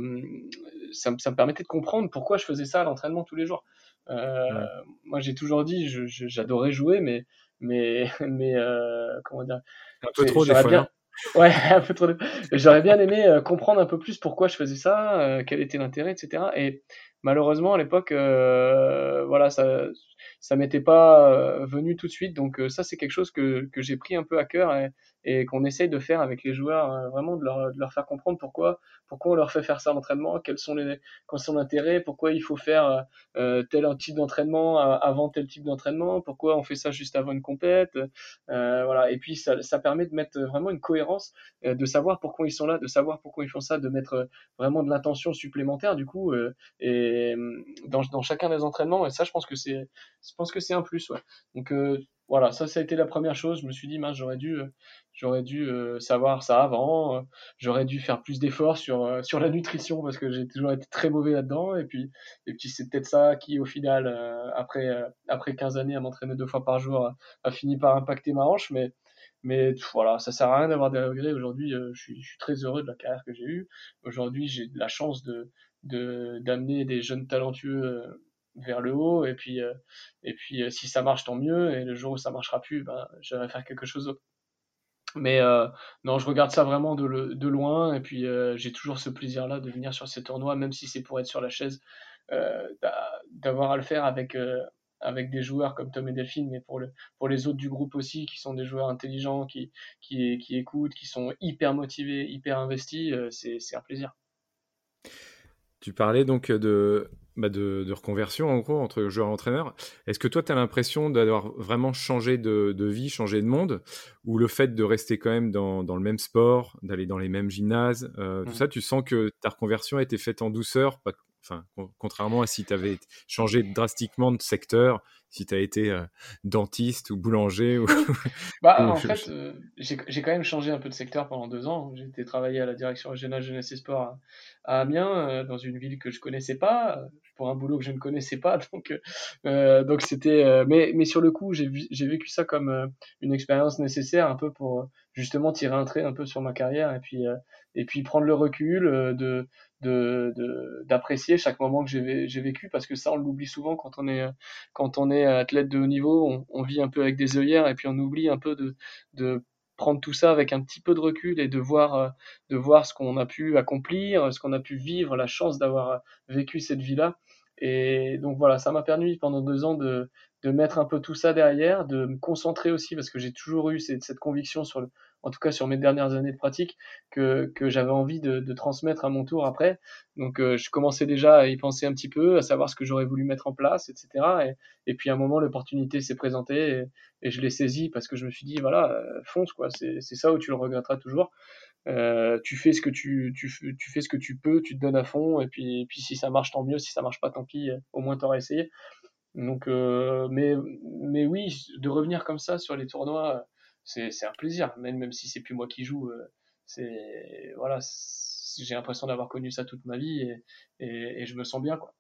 ça, ça, me permettait de comprendre pourquoi je faisais ça à l'entraînement tous les jours. Euh, Moi, j'ai toujours dit, j'adorais jouer, mais mais, mais euh, comment dire Un peu trop des fois. Bien... Ouais, un peu trop. J'aurais bien aimé euh, comprendre un peu plus pourquoi je faisais ça, euh, quel était l'intérêt, etc. Et malheureusement à l'époque, voilà, ça, ça m'était pas venu tout de suite. Donc ça, c'est quelque chose que, que j'ai pris un peu à cœur et, et qu'on essaye de faire avec les joueurs, euh, vraiment de leur, de leur, faire comprendre pourquoi, pourquoi on leur fait faire ça l'entraînement, quels sont les quels sont l'intérêt, pourquoi il faut faire euh, euh tel type d'entraînement avant tel type d'entraînement, pourquoi on fait ça juste avant une compète, euh, voilà. Et puis ça, ça permet de mettre vraiment une cohérence, euh, de savoir pourquoi ils sont là, de savoir pourquoi ils font ça, de mettre vraiment de l'intention supplémentaire du coup et dans, dans chacun des entraînements. Et ça, je pense que c'est, je pense que c'est un plus. Ouais. Donc voilà, ça, ça a été la première chose. Je me suis dit, mince, j'aurais dû, euh, j'aurais dû euh, savoir ça avant. Euh, j'aurais dû faire plus d'efforts sur sur la nutrition parce que j'ai toujours été très mauvais là-dedans. Et puis, et puis c'est peut-être ça qui, au final, après après 15 années à m'entraîner deux fois par jour, a, fini par impacter ma hanche. Mais mais voilà, ça sert à rien d'avoir des regrets. Aujourd'hui, je suis, je, suis, très heureux de la carrière que j'ai eue. Aujourd'hui, j'ai la chance de d'amener des jeunes talentueux vers le haut. Et puis euh, et puis euh, si ça marche tant mieux. Et le jour où ça marchera plus ben j'irai faire quelque chose d'autre. Mais euh, non je regarde ça vraiment de, de loin. Et puis j'ai toujours ce plaisir là de venir sur ces tournois même si c'est pour être sur la chaise d'avoir à le faire avec avec des joueurs comme Tom et Delphine, mais pour, le, pour les autres du groupe aussi, qui sont des joueurs intelligents, qui, qui, qui écoutent, qui sont hyper motivés, hyper investis, c'est un plaisir. Tu parlais donc de, bah, de, reconversion en gros entre joueur et entraîneur. Est-ce que toi tu as l'impression d'avoir vraiment changé de, vie, changé de monde? Ou le fait de rester quand même dans, le même sport, d'aller dans les mêmes gymnases, euh, tout mmh. ça, tu sens que ta reconversion a été faite en douceur, enfin, contrairement à si tu avais changé drastiquement de secteur, si tu as été euh, dentiste ou boulanger ou... bah, en fait, euh, j'ai quand même changé un peu de secteur pendant deux ans. J'ai été travailler à la direction régionale jeunesse et sport à, Amiens, dans une ville que je connaissais pas pour un boulot que je ne connaissais pas. Donc, euh, donc c'était. Euh, mais, mais sur le coup, j'ai vécu ça comme euh, une expérience nécessaire, un peu pour justement tirer un trait un peu sur ma carrière et puis et puis prendre le recul de d'apprécier chaque moment que j'ai vécu parce que ça on l'oublie souvent quand on est quand on est athlète de haut niveau on, on, vit un peu avec des œillères et puis on oublie un peu de, de prendre tout ça avec un petit peu de recul et de voir, euh, de voir ce qu'on a pu accomplir, ce qu'on a pu vivre, la chance d'avoir euh, vécu cette vie-là. Et donc voilà, ça m'a permis pendant deux ans de, de mettre un peu tout ça derrière, de me concentrer aussi parce que j'ai toujours eu cette, cette conviction sur le, en tout cas sur mes dernières années de pratique, que, que j'avais envie de, de, transmettre à mon tour après. Donc euh, je commençais déjà à y penser un petit peu, à savoir ce que j'aurais voulu mettre en place, etc. Et, puis à un moment, l'opportunité s'est présentée et, je l'ai saisie parce que je me suis dit, voilà, euh, fonce, quoi, c'est ça où tu le regretteras toujours. Euh, tu fais ce que tu, tu, tu, fais ce que tu peux, tu te donnes à fond, et puis, et puis si ça marche, tant mieux, si ça marche pas, tant pis, au moins t'auras essayé. Donc, euh, mais, mais oui, de revenir comme ça sur les tournois, c'est un plaisir, même, même si c'est plus moi qui joue. Euh, c'est voilà, j'ai l'impression d'avoir connu ça toute ma vie et, et, et, je me sens bien quoi.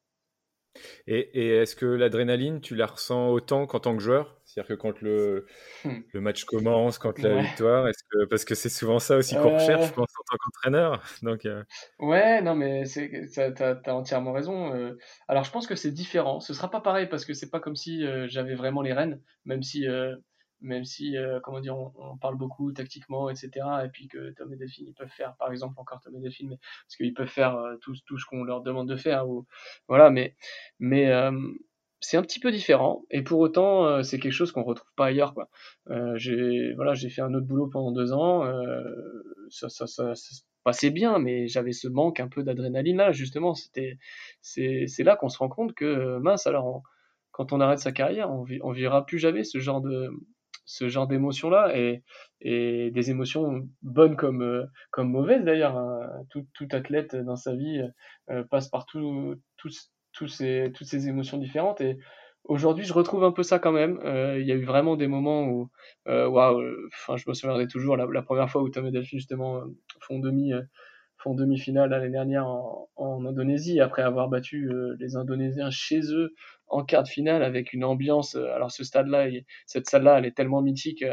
Et, est-ce que l'adrénaline, tu la ressens autant qu'en tant que joueur? C'est-à-dire que quand le, hmm. le, match commence, quand la victoire, est-ce que parce que c'est souvent ça aussi qu'on recherche, je pense, en tant qu'entraîneur. Donc euh. ouais, non, mais tu as, entièrement raison. Euh. Alors je pense que c'est différent. Ce sera pas pareil parce que c'est pas comme si j'avais vraiment les rênes, même si même si, comment dire, on, parle beaucoup tactiquement, etc. Et puis que Tom et Delphine, ils peuvent faire, par exemple, encore Tom et Delphine, parce qu'ils peuvent faire tout, tout ce qu'on leur demande de faire. Ou, voilà, mais, mais c'est un petit peu différent et pour autant euh, c'est quelque chose qu'on retrouve pas ailleurs quoi. Euh, j'ai voilà j'ai fait un autre boulot pendant deux ans, euh, ça, ça, ça, ça, passait bien mais j'avais ce manque un peu d'adrénaline là justement c'était c'est c'est là qu'on se rend compte que mince alors quand on arrête sa carrière on, on vivra plus jamais ce genre de ce genre d'émotions là et, et des émotions bonnes comme comme mauvaises d'ailleurs hein. tout, tout athlète dans sa vie passe par tout, tout tous ces, toutes ces émotions différentes. Et aujourd'hui, je retrouve un peu ça quand même. Euh, il y a eu vraiment des moments où, euh, waouh, enfin, je me souviendrai toujours la, première fois où Tom et Delphine justement euh, font demi, font demi-finale l'année dernière en, en, Indonésie après avoir battu les Indonésiens chez eux en quart de finale avec une ambiance. alors ce stade-là, cette salle-là, elle est tellement mythique.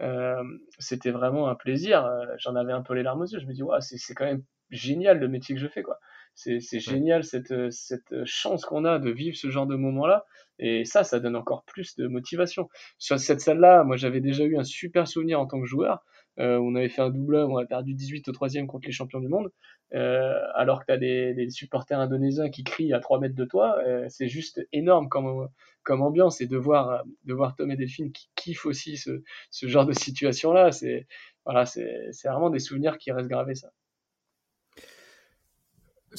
Euh, c'était vraiment un plaisir. J'en avais un peu les larmes aux yeux. Je me dis, waouh, c'est quand même génial le métier que je fais, quoi c'est génial cette, euh, cette chance qu'on a de vivre ce genre de moment-là. Et ça, ça donne encore plus de motivation. Sur cette salle-là, moi j'avais déjà eu un super souvenir en tant que joueur. Euh, on avait fait un double, on a perdu 18 au troisième contre les champions du monde. Euh, alors que tu as des, supporters indonésiens qui crient à 3 mètres de toi, euh, c'est juste énorme comme, ambiance. Et de voir, de voir Tom et Delphine qui kiffent aussi ce, genre de situation-là, c'est voilà, c'est vraiment des souvenirs qui restent gravés, ça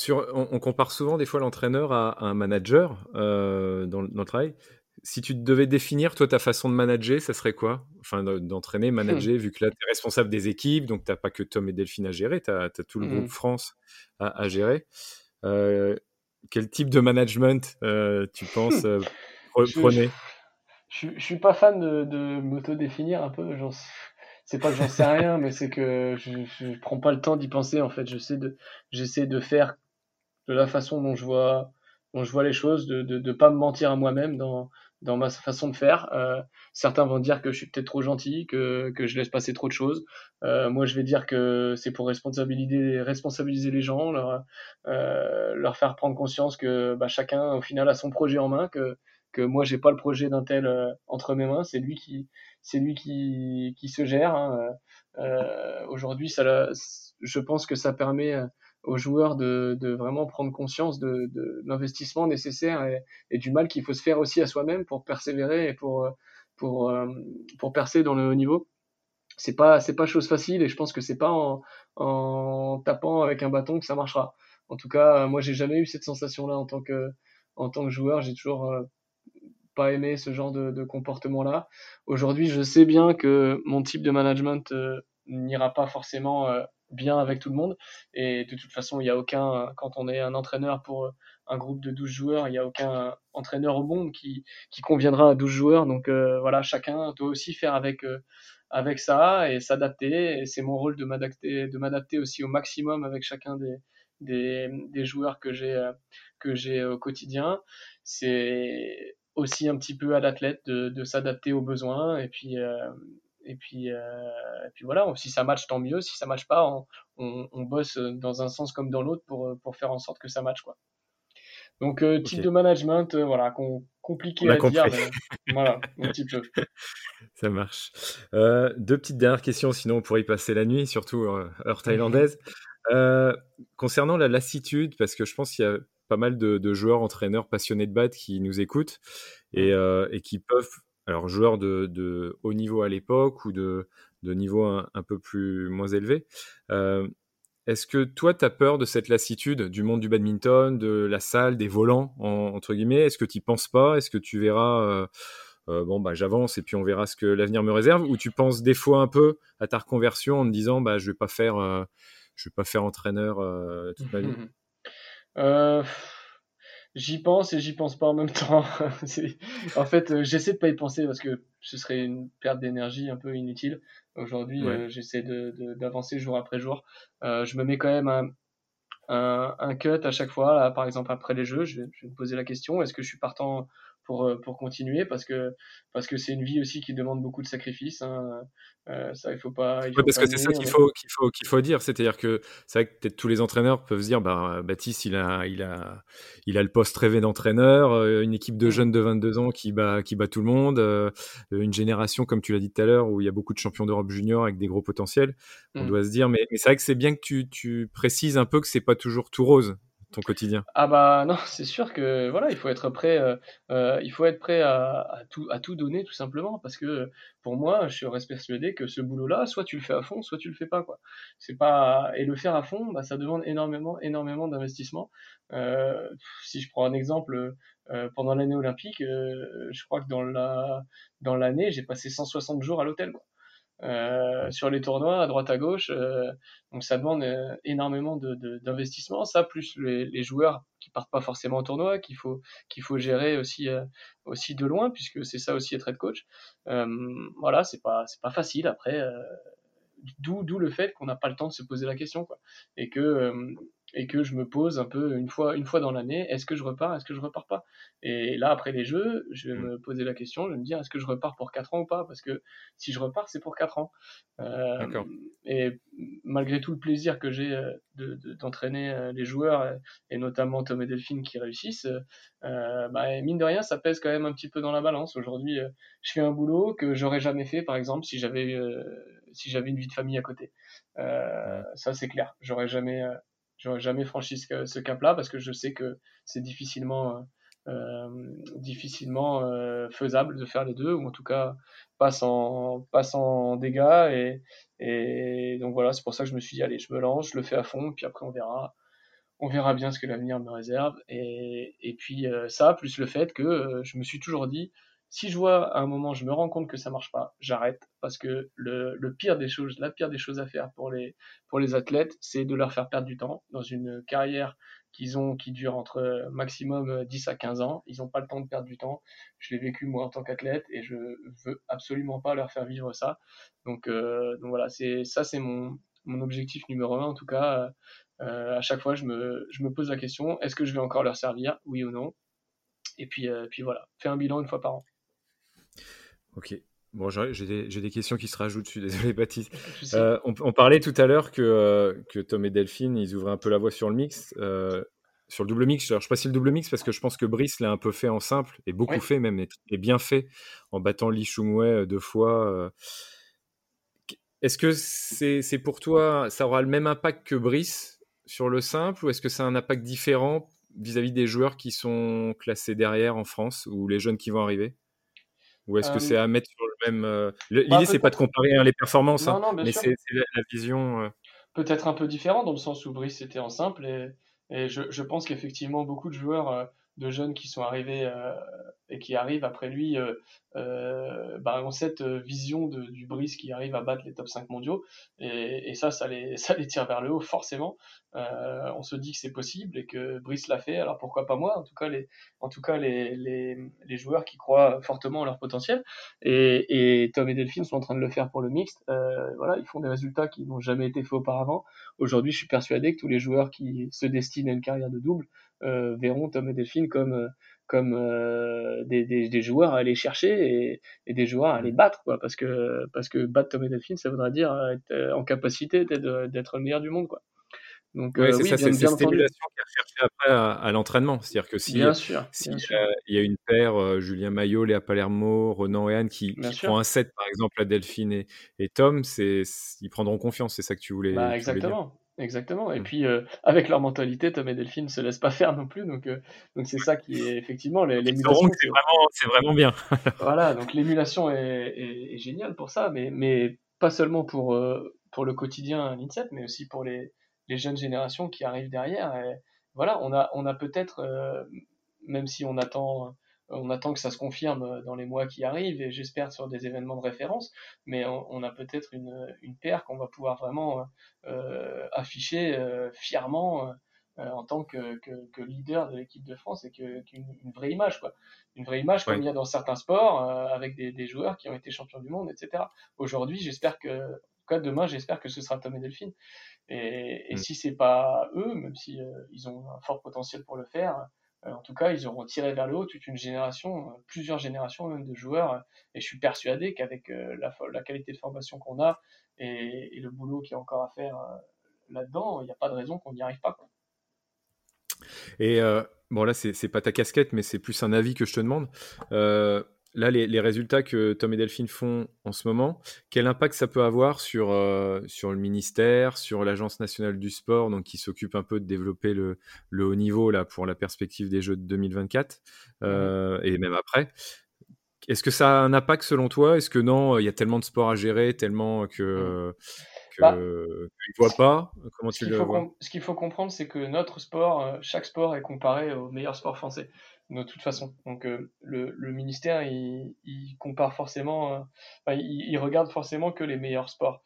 on, compare souvent des fois l'entraîneur à, un manager euh, dans, le travail. Si tu devais définir, toi, ta façon de manager, ça serait quoi? Enfin, d'entraîner, manager, vu que là, tu es responsable des équipes, donc tu n'as pas que Tom et Delphine à gérer, tu as, tout le groupe mmh. France à, gérer. Euh, quel type de management euh, tu penses prenez? je, ne suis pas fan de, de m'auto-définir un peu. c'est pas que j'en sais rien, mais c'est que je, je, prends pas le temps d'y penser en fait. J'essaie de, j'essaie de faire de la façon dont je vois, dont je vois les choses, de ne de, pas me mentir à moi-même dans, dans ma façon de faire. Euh, certains vont dire que je suis peut-être trop gentil, que, que je laisse passer trop de choses. Euh, moi, je vais dire que c'est pour responsabiliser, responsabiliser les gens, leur, euh, leur faire prendre conscience que bah, chacun, au final, a son projet en main, que, que moi, j'ai pas le projet d'un tel euh, entre mes mains. C'est lui qui, c'est lui qui, qui se gère. Hein. Euh, Aujourd'hui, ça, je pense que ça permet aux joueurs de, de vraiment prendre conscience de, de l'investissement nécessaire et, du mal qu'il faut se faire aussi à soi-même pour persévérer et pour, pour, euh, pour percer dans le haut niveau. C'est pas, c'est pas chose facile et je pense que c'est pas en, en tapant avec un bâton que ça marchera. En tout cas, moi, j'ai jamais eu cette sensation-là en tant que, en tant que joueur. J'ai toujours euh, pas aimé ce genre de, de comportement-là. Aujourd'hui, je sais bien que mon type de management euh, n'ira pas forcément bien avec tout le monde. Et de toute façon, il n'y a aucun, quand on est un entraîneur pour un groupe de 12 joueurs, il n'y a aucun entraîneur au monde qui, qui conviendra à 12 joueurs. Donc euh, voilà, chacun doit aussi faire avec, euh, avec ça et s'adapter. Et c'est mon rôle de m'adapter, de m'adapter aussi au maximum avec chacun des, des, des joueurs que j'ai, euh, que j'ai au quotidien. C'est aussi un petit peu à l'athlète de, de s'adapter aux besoins et puis et puis, euh, et puis voilà, si ça match, tant mieux. Si ça match pas, on, on, on, bosse dans un sens comme dans l'autre pour, pour faire en sorte que ça match. Quoi. Donc, euh, type de management, euh, voilà, compliqué à dire, mais voilà, un petit peu. Ça marche. Euh, deux petites dernières questions, sinon on pourrait y passer la nuit, surtout heure thaïlandaise. concernant la lassitude, parce que je pense qu'il y a pas mal de, de, joueurs, entraîneurs passionnés de bat qui nous écoutent et, et qui peuvent alors joueurs de, haut niveau à l'époque ou de, niveau un, peu plus moins élevé. Euh, est-ce que toi, tu as peur de cette lassitude du monde du badminton, de la salle, des volants, entre guillemets? Est-ce que tu penses pas? Est-ce que tu verras, euh, euh, bon, bah, j'avance et puis on verra ce que l'avenir me réserve? Ou tu penses des fois un peu à ta reconversion en te disant, bah, je ne vais, pas faire, je vais pas faire entraîneur toute ma vie? J'y pense et j'y pense pas en même temps. en fait, euh, j'essaie de pas y penser parce que ce serait une perte d'énergie un peu inutile. Aujourd'hui, euh, j'essaie d'avancer de, jour après jour. Euh, je me mets quand même un, un, un, cut à chaque fois. Là, par exemple, après les jeux, je je vais me poser la question est-ce que je suis partant pour, euh, pour continuer parce que parce que c'est une vie aussi qui demande beaucoup de sacrifices. Hein. Euh, ça, il faut pas. Il faut parce que c'est ça qu'il faut qu'il faut qu'il faut dire, c'est-à-dire que c'est vrai que peut-être tous les entraîneurs peuvent se dire, bah Baptiste, il a il a il a le poste rêvé d'entraîneur, euh, une équipe de jeunes de 22 ans qui bat qui bat tout le monde, une génération comme tu l'as dit tout à l'heure où il y a beaucoup de champions d'Europe junior avec des gros potentiels. On mm. doit se dire, mais, mais c'est vrai que c'est bien que tu tu précises un peu que c'est pas toujours tout rose ton quotidien? Ah bah non, c'est sûr que voilà, il faut être prêt, euh, euh, il faut être prêt à, tout, à tout donner tout simplement parce que pour moi, je reste persuadé que ce boulot-là, soit tu le fais à fond, soit tu le fais pas quoi. C'est pas et le faire à fond, bah, ça demande énormément, énormément d'investissement. Euh, si je prends un exemple, pendant l'année olympique, je crois que dans la dans l'année, j'ai passé 160 jours à l'hôtel. Euh, sur les tournois à droite à gauche. Euh, donc ça demande euh, énormément d'investissement. De, ça plus les, les, joueurs qui partent pas forcément au tournoi, qu'il faut qu'il faut gérer aussi aussi de loin puisque c'est ça aussi être head coach. voilà, c'est pas c'est pas facile après. D'où d'où le fait qu'on n'a pas le temps de se poser la question quoi. Et que et que je me pose un peu une fois, une fois dans l'année, est-ce que je repars, est-ce que je repars pas? Et là, après les jeux, je vais mm. me poser la question, je vais me dire, est-ce que je repars pour 4 ans ou pas? Parce que si je repars, c'est pour 4 ans. Euh, et malgré tout le plaisir que j'ai euh, d'entraîner euh, les joueurs, et notamment Tom et Delphine qui réussissent, euh, bah, mine de rien, ça pèse quand même un petit peu dans la balance. Aujourd'hui, je fais un boulot que j'aurais jamais fait, par exemple, si j'avais si j'avais une vie de famille à côté. Ça, c'est clair. J'aurais jamais j'aurais jamais franchi ce, cap-là parce que je sais que c'est difficilement, euh, euh, difficilement euh, faisable de faire les deux, ou en tout cas pas sans, pas sans dégâts. Et, et donc voilà, c'est pour ça que je me suis dit, allez, je me lance, je le fais à fond, puis après on verra. On verra bien ce que l'avenir me réserve. Et, et puis ça, plus le fait que je me suis toujours dit, si je vois à un moment, je me rends compte que ça marche pas, j'arrête parce que le, le, pire des choses, la pire des choses à faire pour les pour les athlètes, c'est de leur faire perdre du temps dans une carrière qu'ils ont qui dure entre maximum 10 à 15 ans. Ils n'ont pas le temps de perdre du temps. Je l'ai vécu moi en tant qu'athlète et je veux absolument pas leur faire vivre ça. Donc, euh, donc voilà, c'est ça c'est mon mon objectif numéro un en tout cas. Euh, à chaque fois, je me je me pose la question est-ce que je vais encore leur servir, oui ou non? Et puis euh, puis voilà, fais un bilan une fois par an. Ok. Bon, j'ai des, des, questions qui se rajoutent, je suis désolé Baptiste. Euh, on, parlait tout à l'heure que, euh, que, Tom et Delphine, ils ouvraient un peu la voie sur le mix, euh, sur le double mix. Alors, je sais pas si le double mix, parce que je pense que Brice l'a un peu fait en simple, et beaucoup fait même, et, bien fait, en battant Li Shumway deux fois. Est-ce que c'est pour toi, ça aura le même impact que Brice sur le simple, ou est-ce que c'est un impact différent vis-à-vis -vis des joueurs qui sont classés derrière en France, ou les jeunes qui vont arriver? Ou est-ce que c'est à mettre sur le même. Bah, l'idée, c'est pas de comparer hein, les performances, hein, mais c'est la, vision. Peut-être un peu différent dans le sens où Brice était en simple et, et je, je pense qu'effectivement, beaucoup de joueurs de jeunes qui sont arrivés euh, et qui arrivent après lui euh, euh, bah, ont cette vision de, du Brice qui arrive à battre les top 5 mondiaux. Et, et ça ça les, ça les tire vers le haut forcément. On se dit que c'est possible et que Brice l'a fait alors pourquoi pas moi? En tout cas les en tout cas les, les, les joueurs qui croient fortement en leur potentiel. Et, et Tom et Delphine sont en train de le faire pour le mixte. Voilà ils font des résultats qui n'ont jamais été faits auparavant. Aujourd'hui je suis persuadé que tous les joueurs qui se destinent à une carrière de double euh, verront Tom et Delphine comme euh, comme euh, des, des, des, joueurs à aller chercher et, et, des joueurs à aller battre quoi parce que parce que battre Tom et Delphine ça voudra dire être en capacité d'être le meilleur du monde quoi donc oui, c'est ça, c'est cette stimulation qui est recherchée après à, l'entraînement. C'est-à-dire que si, bien sûr, si il y a une paire, Julien Maillot, Léa Palermo, Renan et Anne, qui, qui prend un set, par exemple, à Delphine et, et Tom, c'est, ils prendront confiance. C'est ça que tu voulais, bah, exactement. Exactement. Et mm. puis, euh, avec leur mentalité, Tom et Delphine ne se laissent pas faire non plus. Donc, euh, donc c'est ça qui est effectivement l'émulation. C'est vraiment, vraiment bien. voilà. Donc, l'émulation est, est, géniale pour ça, mais, mais pas seulement pour, euh, pour le quotidien à l'INSEP, mais aussi pour les, les jeunes générations qui arrivent derrière. Et voilà, on a, on a peut-être, même si on attend on attend que ça se confirme euh, dans les mois qui arrivent et j'espère sur des événements de référence, mais on, a peut-être une, une paire qu'on va pouvoir vraiment euh, afficher euh, fièrement en tant que, que, leader de l'équipe de France et qu'une une vraie image, quoi. Une vraie image comme il y a dans certains sports avec des, des, joueurs qui ont été champions du monde, etc. Aujourd'hui, j'espère que, en cas, demain, j'espère que ce sera Tom et Delphine. Et, et mm. si c'est pas eux, même si ils ont un fort potentiel pour le faire, en tout cas, ils auront tiré vers le haut toute une génération, plusieurs générations même de joueurs. Et je suis persuadé qu'avec la, la, qualité de formation qu'on a et, le boulot qu'il y a encore à faire là-dedans, il n'y a pas de raison qu'on n'y arrive pas. Et bon, là, c'est pas ta casquette, mais c'est plus un avis que je te demande. Là, les, résultats que Tom et Delphine font en ce moment, quel impact ça peut avoir sur, sur le ministère, sur l'Agence nationale du sport, donc qui s'occupe un peu de développer le, le, haut niveau là, pour la perspective des Jeux de 2024 et même après? Est-ce que ça a un impact selon toi? Est-ce que non, il y a tellement de sports à gérer, tellement que, bah, ne voient pas? Comment tu le vois? Ce qu'il faut comprendre, c'est que notre sport, euh, chaque sport est comparé au meilleur sport français, de toute façon. Donc euh, le, ministère, il, compare forcément, euh, il, il, regarde forcément que les meilleurs sports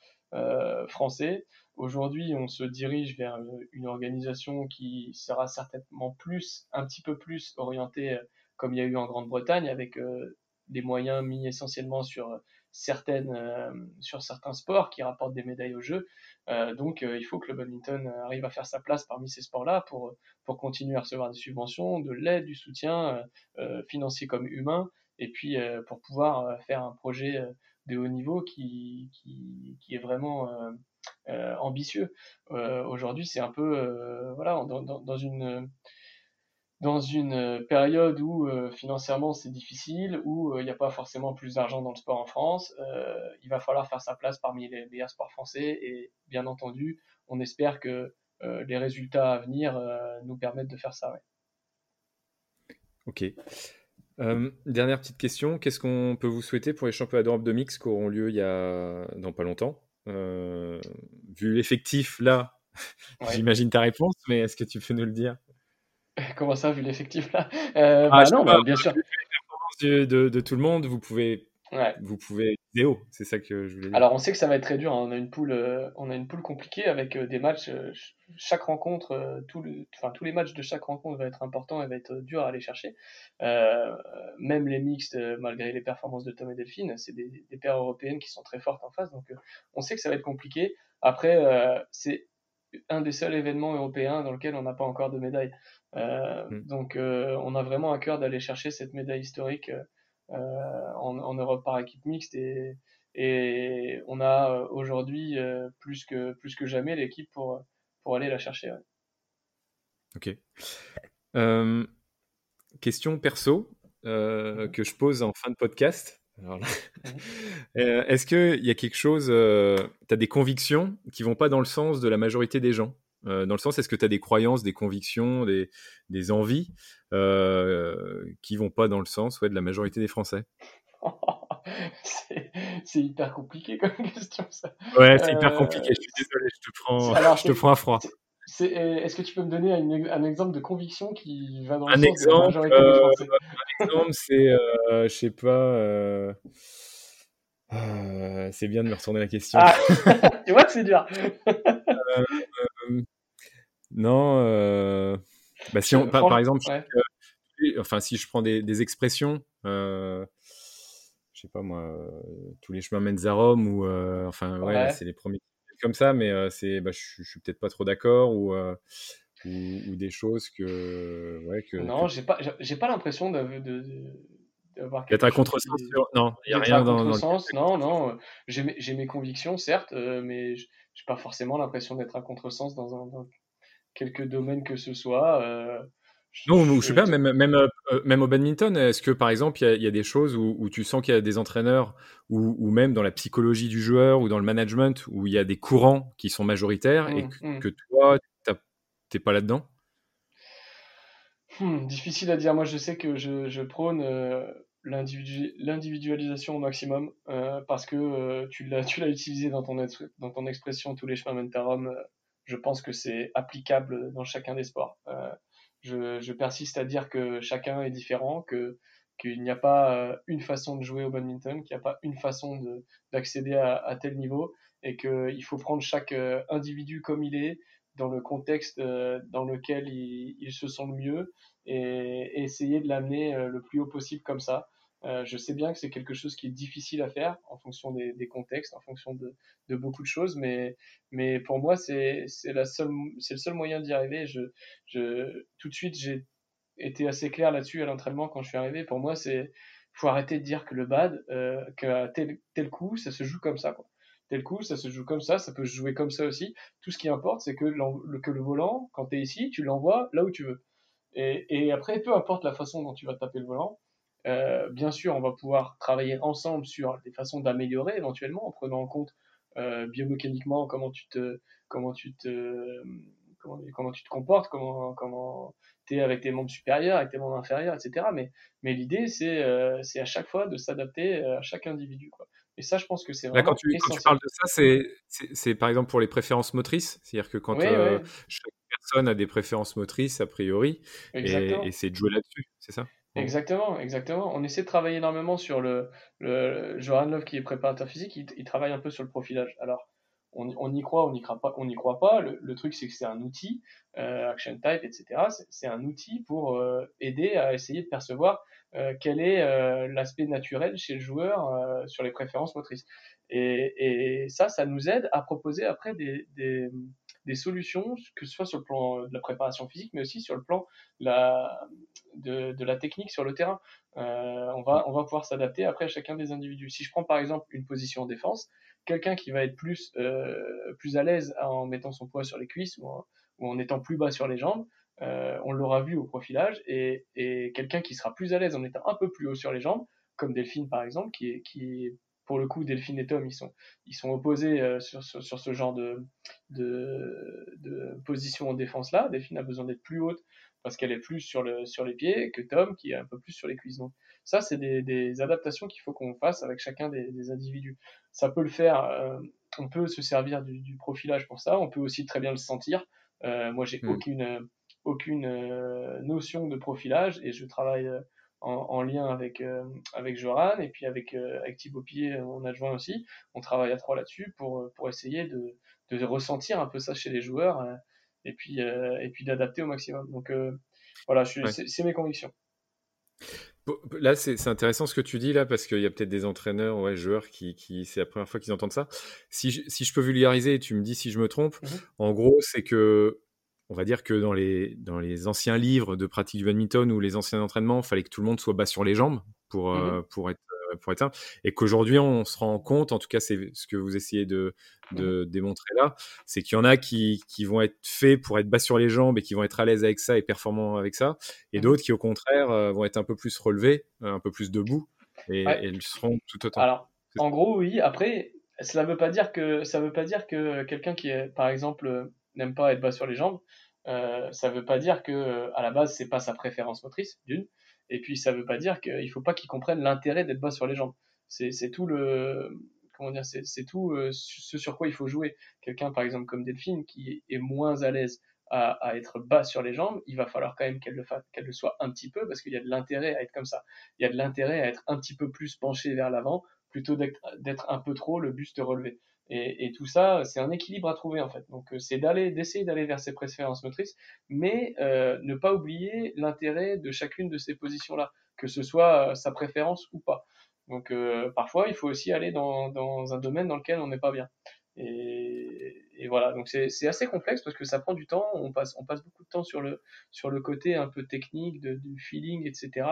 français. Aujourd'hui, on se dirige vers une organisation qui sera certainement plus, un petit peu plus orientée, comme il y a eu en Grande-Bretagne, avec des moyens mis essentiellement sur certaines, euh, sur certains sports qui rapportent des médailles aux Jeux. Euh, donc euh, il faut que le badminton arrive à faire sa place parmi ces sports-là pour, pour continuer à recevoir des subventions, de l'aide, du soutien financier comme humain, et puis pour pouvoir faire un projet de haut niveau qui, qui, qui est vraiment ambitieux. Aujourd'hui, c'est un peu voilà dans, dans, dans une dans une euh, période où euh, financièrement c'est difficile, où euh, il n'y a pas forcément plus d'argent dans le sport en France, il va falloir faire sa place parmi les meilleurs sports français et bien entendu, on espère que les résultats à venir nous permettent de faire ça. Ok. dernière petite question, qu'est-ce qu'on peut vous souhaiter pour les championnats d'Europe de mix qui auront lieu il y a dans pas longtemps? Vu l'effectif là, j'imagine ta réponse, mais est-ce que tu peux nous le dire? Comment ça, vu l'effectif là? Euh, ah, bah non, bah, bien sûr. De, de, de, tout le monde, vous pouvez, ouais. vous pouvez haut. C'est ça que je voulais dire. Alors, on sait que ça va être très dur. Hein. On a une poule, euh, on a une poule compliquée avec euh, des matchs. Chaque rencontre, tout le, enfin tous les matchs de chaque rencontre va être important et va être dur à aller chercher. même les mixtes, malgré les performances de Tom et Delphine, c'est des, des paires européennes qui sont très fortes en face. Donc, on sait que ça va être compliqué. Après, c'est un des seuls événements européens dans lequel on n'a pas encore de médaille. Euh, mm. Donc euh, on a vraiment à cœur d'aller chercher cette médaille historique euh, en, en, Europe par équipe mixte et, et on a aujourd'hui plus que plus que jamais l'équipe pour pour aller la chercher. Ok. question perso mm-hmm. que je pose en fin de podcast. Mm-hmm. Est-ce qu'il y a quelque chose, tu as des convictions qui vont pas dans le sens de la majorité des gens? Euh, dans le sens, est-ce que tu as des croyances, des convictions, des, des envies euh, qui vont pas dans le sens ouais, de la majorité des Français? C'est hyper compliqué comme question, ça. Ouais, c'est hyper compliqué. Je suis désolé, je te prends, je te prends à froid. Est-ce que tu peux me donner un, un, exemple de conviction qui va dans le sens de la majorité des Français? Un exemple, c'est, euh, je sais pas. c'est bien de me retourner la question. Ah, tu vois que c'est dur. Non, euh, bah, si on, par, exemple, enfin, si je prends des, expressions, euh, je sais pas moi, euh, tous les chemins mènent à Rome, ou enfin, ouais, c'est les premiers comme ça, mais c'est, bah, je, suis peut-être pas trop d'accord, ou, ou, des choses que, ouais, que. Non, j'ai pas, j'ai pas l'impression de, de, d'avoir un contresens non il y a rien dans, dans non non j'ai mes, mes convictions certes mais j'ai pas forcément l'impression d'être un contresens dans un dans, quelques domaines que ce soit. Euh, non, je, sais pas, même, même, euh, même au badminton, est-ce que par exemple, il y, a des choses où, où tu sens qu'il y a des entraîneurs, ou, ou, même dans la psychologie du joueur, ou dans le management, où il y a des courants qui sont majoritaires et mmh, que, mmh. toi, t'es pas là-dedans? Hmm, Difficile à dire. Moi, je sais que je, je prône euh, l'individualisation au maximum, euh, parce que euh, tu l'as utilisé dans ton, dans ton expression, tous les chemins mènent à Rome je pense que c'est applicable dans chacun des sports. Euh, je, je, persiste à dire que chacun est différent, que qu'il n'y a pas euh, une façon de jouer au badminton, qu'il n'y a pas une façon d'accéder à, à, tel niveau, et qu'il faut prendre chaque euh, individu comme il est, dans le contexte dans lequel il, il, se sent le mieux, et, et essayer de l'amener le plus haut possible comme ça. Euh, je sais bien que c'est quelque chose qui est difficile à faire en fonction des, contextes, en fonction de, beaucoup de choses, mais, pour moi, c'est le seul moyen d'y arriver. Tout de suite, j'ai été assez clair là-dessus à l'entraînement quand je suis arrivé. Pour moi, c'est faut arrêter de dire que le bad, euh, que tel, coup, ça se joue comme ça. Tel coup, ça se joue comme ça, ça peut se jouer comme ça aussi. Tout ce qui importe, c'est que, le, volant, quand tu es ici, tu l'envoies là où tu veux. Et, après, peu importe la façon dont tu vas taper le volant, euh, bien sûr, on va pouvoir travailler ensemble sur des façons d'améliorer éventuellement en prenant en compte euh, biomécaniquement comment tu te comment tu te comment, comment tu te comportes, comment comment tu es avec tes membres supérieurs, avec tes membres inférieurs, etc. Mais mais l'idée c'est euh, c'est à chaque fois de s'adapter à chaque individu quoi. Et ça, je pense que c'est vraiment. quand, tu, quand tu parles de ça, c'est par exemple pour les préférences motrices. C'est-à-dire que quand chaque personne a des préférences motrices, a priori, et, c'est de jouer là-dessus, c'est ça? Exactement, exactement. On essaie de travailler énormément sur le, le Johan Love qui est préparateur physique, il, travaille un peu sur le profilage. Alors, on, on y croit, on n'y croit pas, on y croit pas. Le, le truc, c'est que c'est un outil, euh, Action Type, etc. C'est un outil pour euh, aider à essayer de percevoir euh, quel est euh, l'aspect naturel chez le joueur euh, sur les préférences motrices. Et, et, ça, ça nous aide à proposer après des, des des solutions, que ce soit sur le plan de la préparation physique, mais aussi sur le plan de la, de, de la technique sur le terrain. Euh, on, va, on va pouvoir s'adapter après à chacun des individus. Si je prends par exemple une position en défense, quelqu'un qui va être plus, euh, plus à l'aise en mettant son poids sur les cuisses ou en, ou en étant plus bas sur les jambes, euh, on l'aura vu au profilage, et, et quelqu'un qui sera plus à l'aise en étant un peu plus haut sur les jambes, comme Delphine par exemple, qui est, qui est pour le coup, Delphine et Tom, ils sont, ils sont opposés euh, sur, sur, sur, ce genre de, de, de position en défense-là. Delphine a besoin d'être plus haute parce qu'elle est plus sur, le, sur les pieds que Tom, qui est un peu plus sur les cuisses. Donc, ça, c'est des, des adaptations qu'il faut qu'on fasse avec chacun des, des, individus. Ça peut le faire, euh, on peut se servir du, du, profilage pour ça, on peut aussi très bien le sentir. Euh, moi, j'ai mmh. aucune, aucune euh, notion de profilage et je travaille en, lien avec, euh, avec Joran et puis avec, euh, avec Thibaut Pied, on adjoint aussi. On travaille à trois là-dessus pour, pour essayer de, de ressentir un peu ça chez les joueurs euh, et puis, et puis d'adapter au maximum. Donc voilà, c'est mes convictions. Là, c'est intéressant ce que tu dis là, parce qu'il y a peut-être des entraîneurs, ouais, joueurs qui, qui c'est la première fois qu'ils entendent ça. Si je, si je peux vulgariser, et tu me dis si je me trompe, mmh en gros, c'est que on va dire que dans les, dans les anciens livres de pratique du badminton ou les anciens entraînements, il fallait que tout le monde soit bas sur les jambes pour, mmh euh, pour être euh, pour être un. Et qu'aujourd'hui, on se rend compte, en tout cas, c'est ce que vous essayez de, mmh démontrer là, c'est qu'il y en a qui, qui, vont être faits pour être bas sur les jambes et qui vont être à l'aise avec ça et performants avec ça, et mmh d'autres qui, au contraire, euh, vont être un peu plus relevés, un peu plus debout, et, ils seront tout autant. Alors, en gros, oui. Après, cela veut pas dire que ça veut pas dire que quelqu'un qui est, par exemple, n'aime pas être bas sur les jambes, euh, ça veut pas dire que à la base c'est pas sa préférence motrice d'une, et puis ça veut pas dire qu'il faut pas qu'il comprenne l'intérêt d'être bas sur les jambes. C'est tout le comment dire, c'est tout euh, ce sur quoi il faut jouer. Quelqu'un par exemple comme Delphine qui est moins à l'aise à, être bas sur les jambes, il va falloir quand même qu'elle le soit un petit peu parce qu'il y a de l'intérêt à être comme ça. Il y a de l'intérêt à être un petit peu plus penché vers l'avant plutôt d'être un peu trop le buste relevé. Et, et tout ça, c'est un équilibre à trouver en fait. Donc euh, c'est d'aller, d'essayer d'aller vers ses préférences motrices, mais euh, ne pas oublier l'intérêt de chacune de ces positions-là, que ce soit euh, sa préférence ou pas. Donc euh, parfois, il faut aussi aller dans, dans, un domaine dans lequel on n'est pas bien. Et, et voilà, donc c'est assez complexe parce que ça prend du temps. On passe, on passe beaucoup de temps sur le, sur le côté un peu technique, de, du feeling, etc.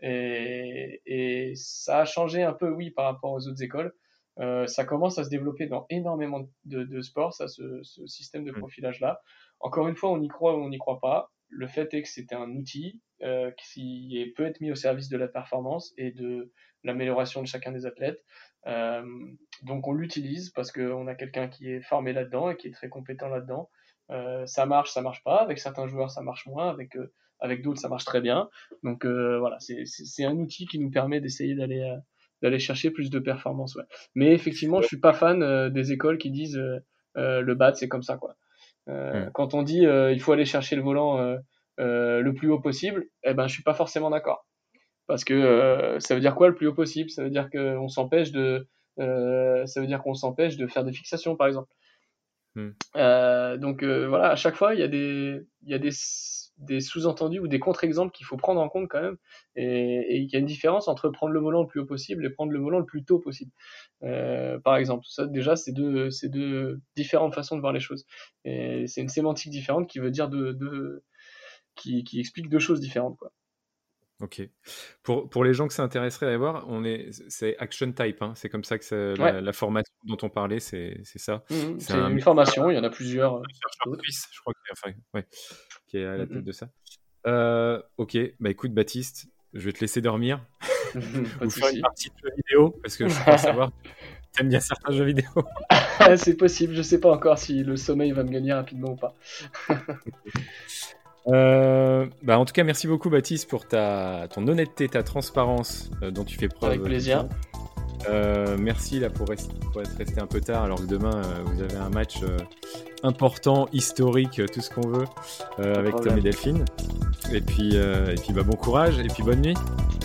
Et, et ça a changé un peu, oui, par rapport aux autres écoles. Euh, ça commence à se développer dans énormément de, de sports, ça, ce, ce système de mm. profilage-là. Encore une fois, on y croit ou on n'y croit pas. Le fait est que c'est un outil euh, qui peut être mis au service de la performance et de l'amélioration de chacun des athlètes. Euh, donc on l'utilise parce qu'on a quelqu'un qui est formé là-dedans et qui est très compétent là-dedans. Euh, ça marche, ça marche pas. Avec certains joueurs, ça marche moins. Avec euh, avec d'autres, ça marche très bien. Donc euh, voilà, c'est un outil qui nous permet d'essayer d'aller d'aller chercher plus de performance. Ouais. Mais effectivement, je suis pas fan euh, des écoles qui disent euh, euh, le bat c'est comme ça quoi. Hmm. Quand on dit il faut aller chercher le volant le plus haut possible, eh ben je suis pas forcément d'accord. Parce que ça veut dire quoi le plus haut possible? Ça veut dire qu'on s'empêche de ça veut dire qu'on s'empêche de faire des fixations par exemple. Hmm. donc voilà, à chaque fois il y a des il y a des des sous-entendus ou des contre-exemples qu'il faut prendre en compte quand même. Et, il y a une différence entre prendre le volant le plus haut possible et prendre le volant le plus tôt possible. Euh, par exemple, ça déjà, c'est deux, c'est deux différentes façons de voir les choses. Et c'est une sémantique différente qui veut dire deux, deux, qui, qui explique deux choses différentes. Quoi. Ok. Pour, pour les gens que ça intéresserait à voir, on est, c'est Action Type. Hein. C'est comme ça que la, formation dont on parlait, c'est, ça. Mmh, c'est une formation, il y en a plusieurs. Suisse, je crois, qui est à la mmh, tête mmh. de ça. Euh, ok, bah écoute, Baptiste, je vais te laisser dormir. Ou faire une partie de jeux vidéo, parce que je crois savoir que aimes bien certains jeux vidéo. c'est possible, je sais pas encore si le sommeil va me gagner rapidement ou pas. Euh, bah en tout cas, merci beaucoup Baptiste pour ta, ton honnêteté, ta transparence euh, dont tu fais preuve. Avec plaisir. Euh, merci là pour, rester, pour, être resté un peu tard alors que demain vous avez un match important, historique, tout ce qu'on veut avec Tom et Delphine. Et puis, et puis bah, bon courage et puis bonne nuit.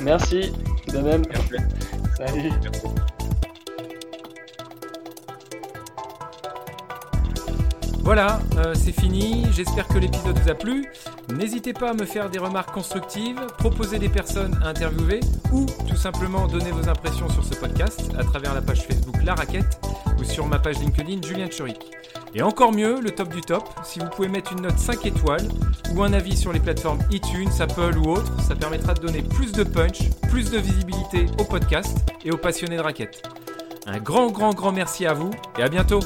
Merci, de même. Salut. Voilà, euh, c'est fini. J'espère que l'épisode vous a plu. N'hésitez pas à me faire des remarques constructives, proposer des personnes à interviewer ou tout simplement donner vos impressions sur ce podcast à travers la page Facebook La Raquette ou sur ma page LinkedIn Julien Churik. Et encore mieux, le top du top, si vous pouvez mettre une note 5 étoiles ou un avis sur les plateformes iTunes, Apple ou autres, ça permettra de donner plus de punch, plus de visibilité au podcast et aux passionnés de raquettes. Un grand, grand, grand merci à vous et à bientôt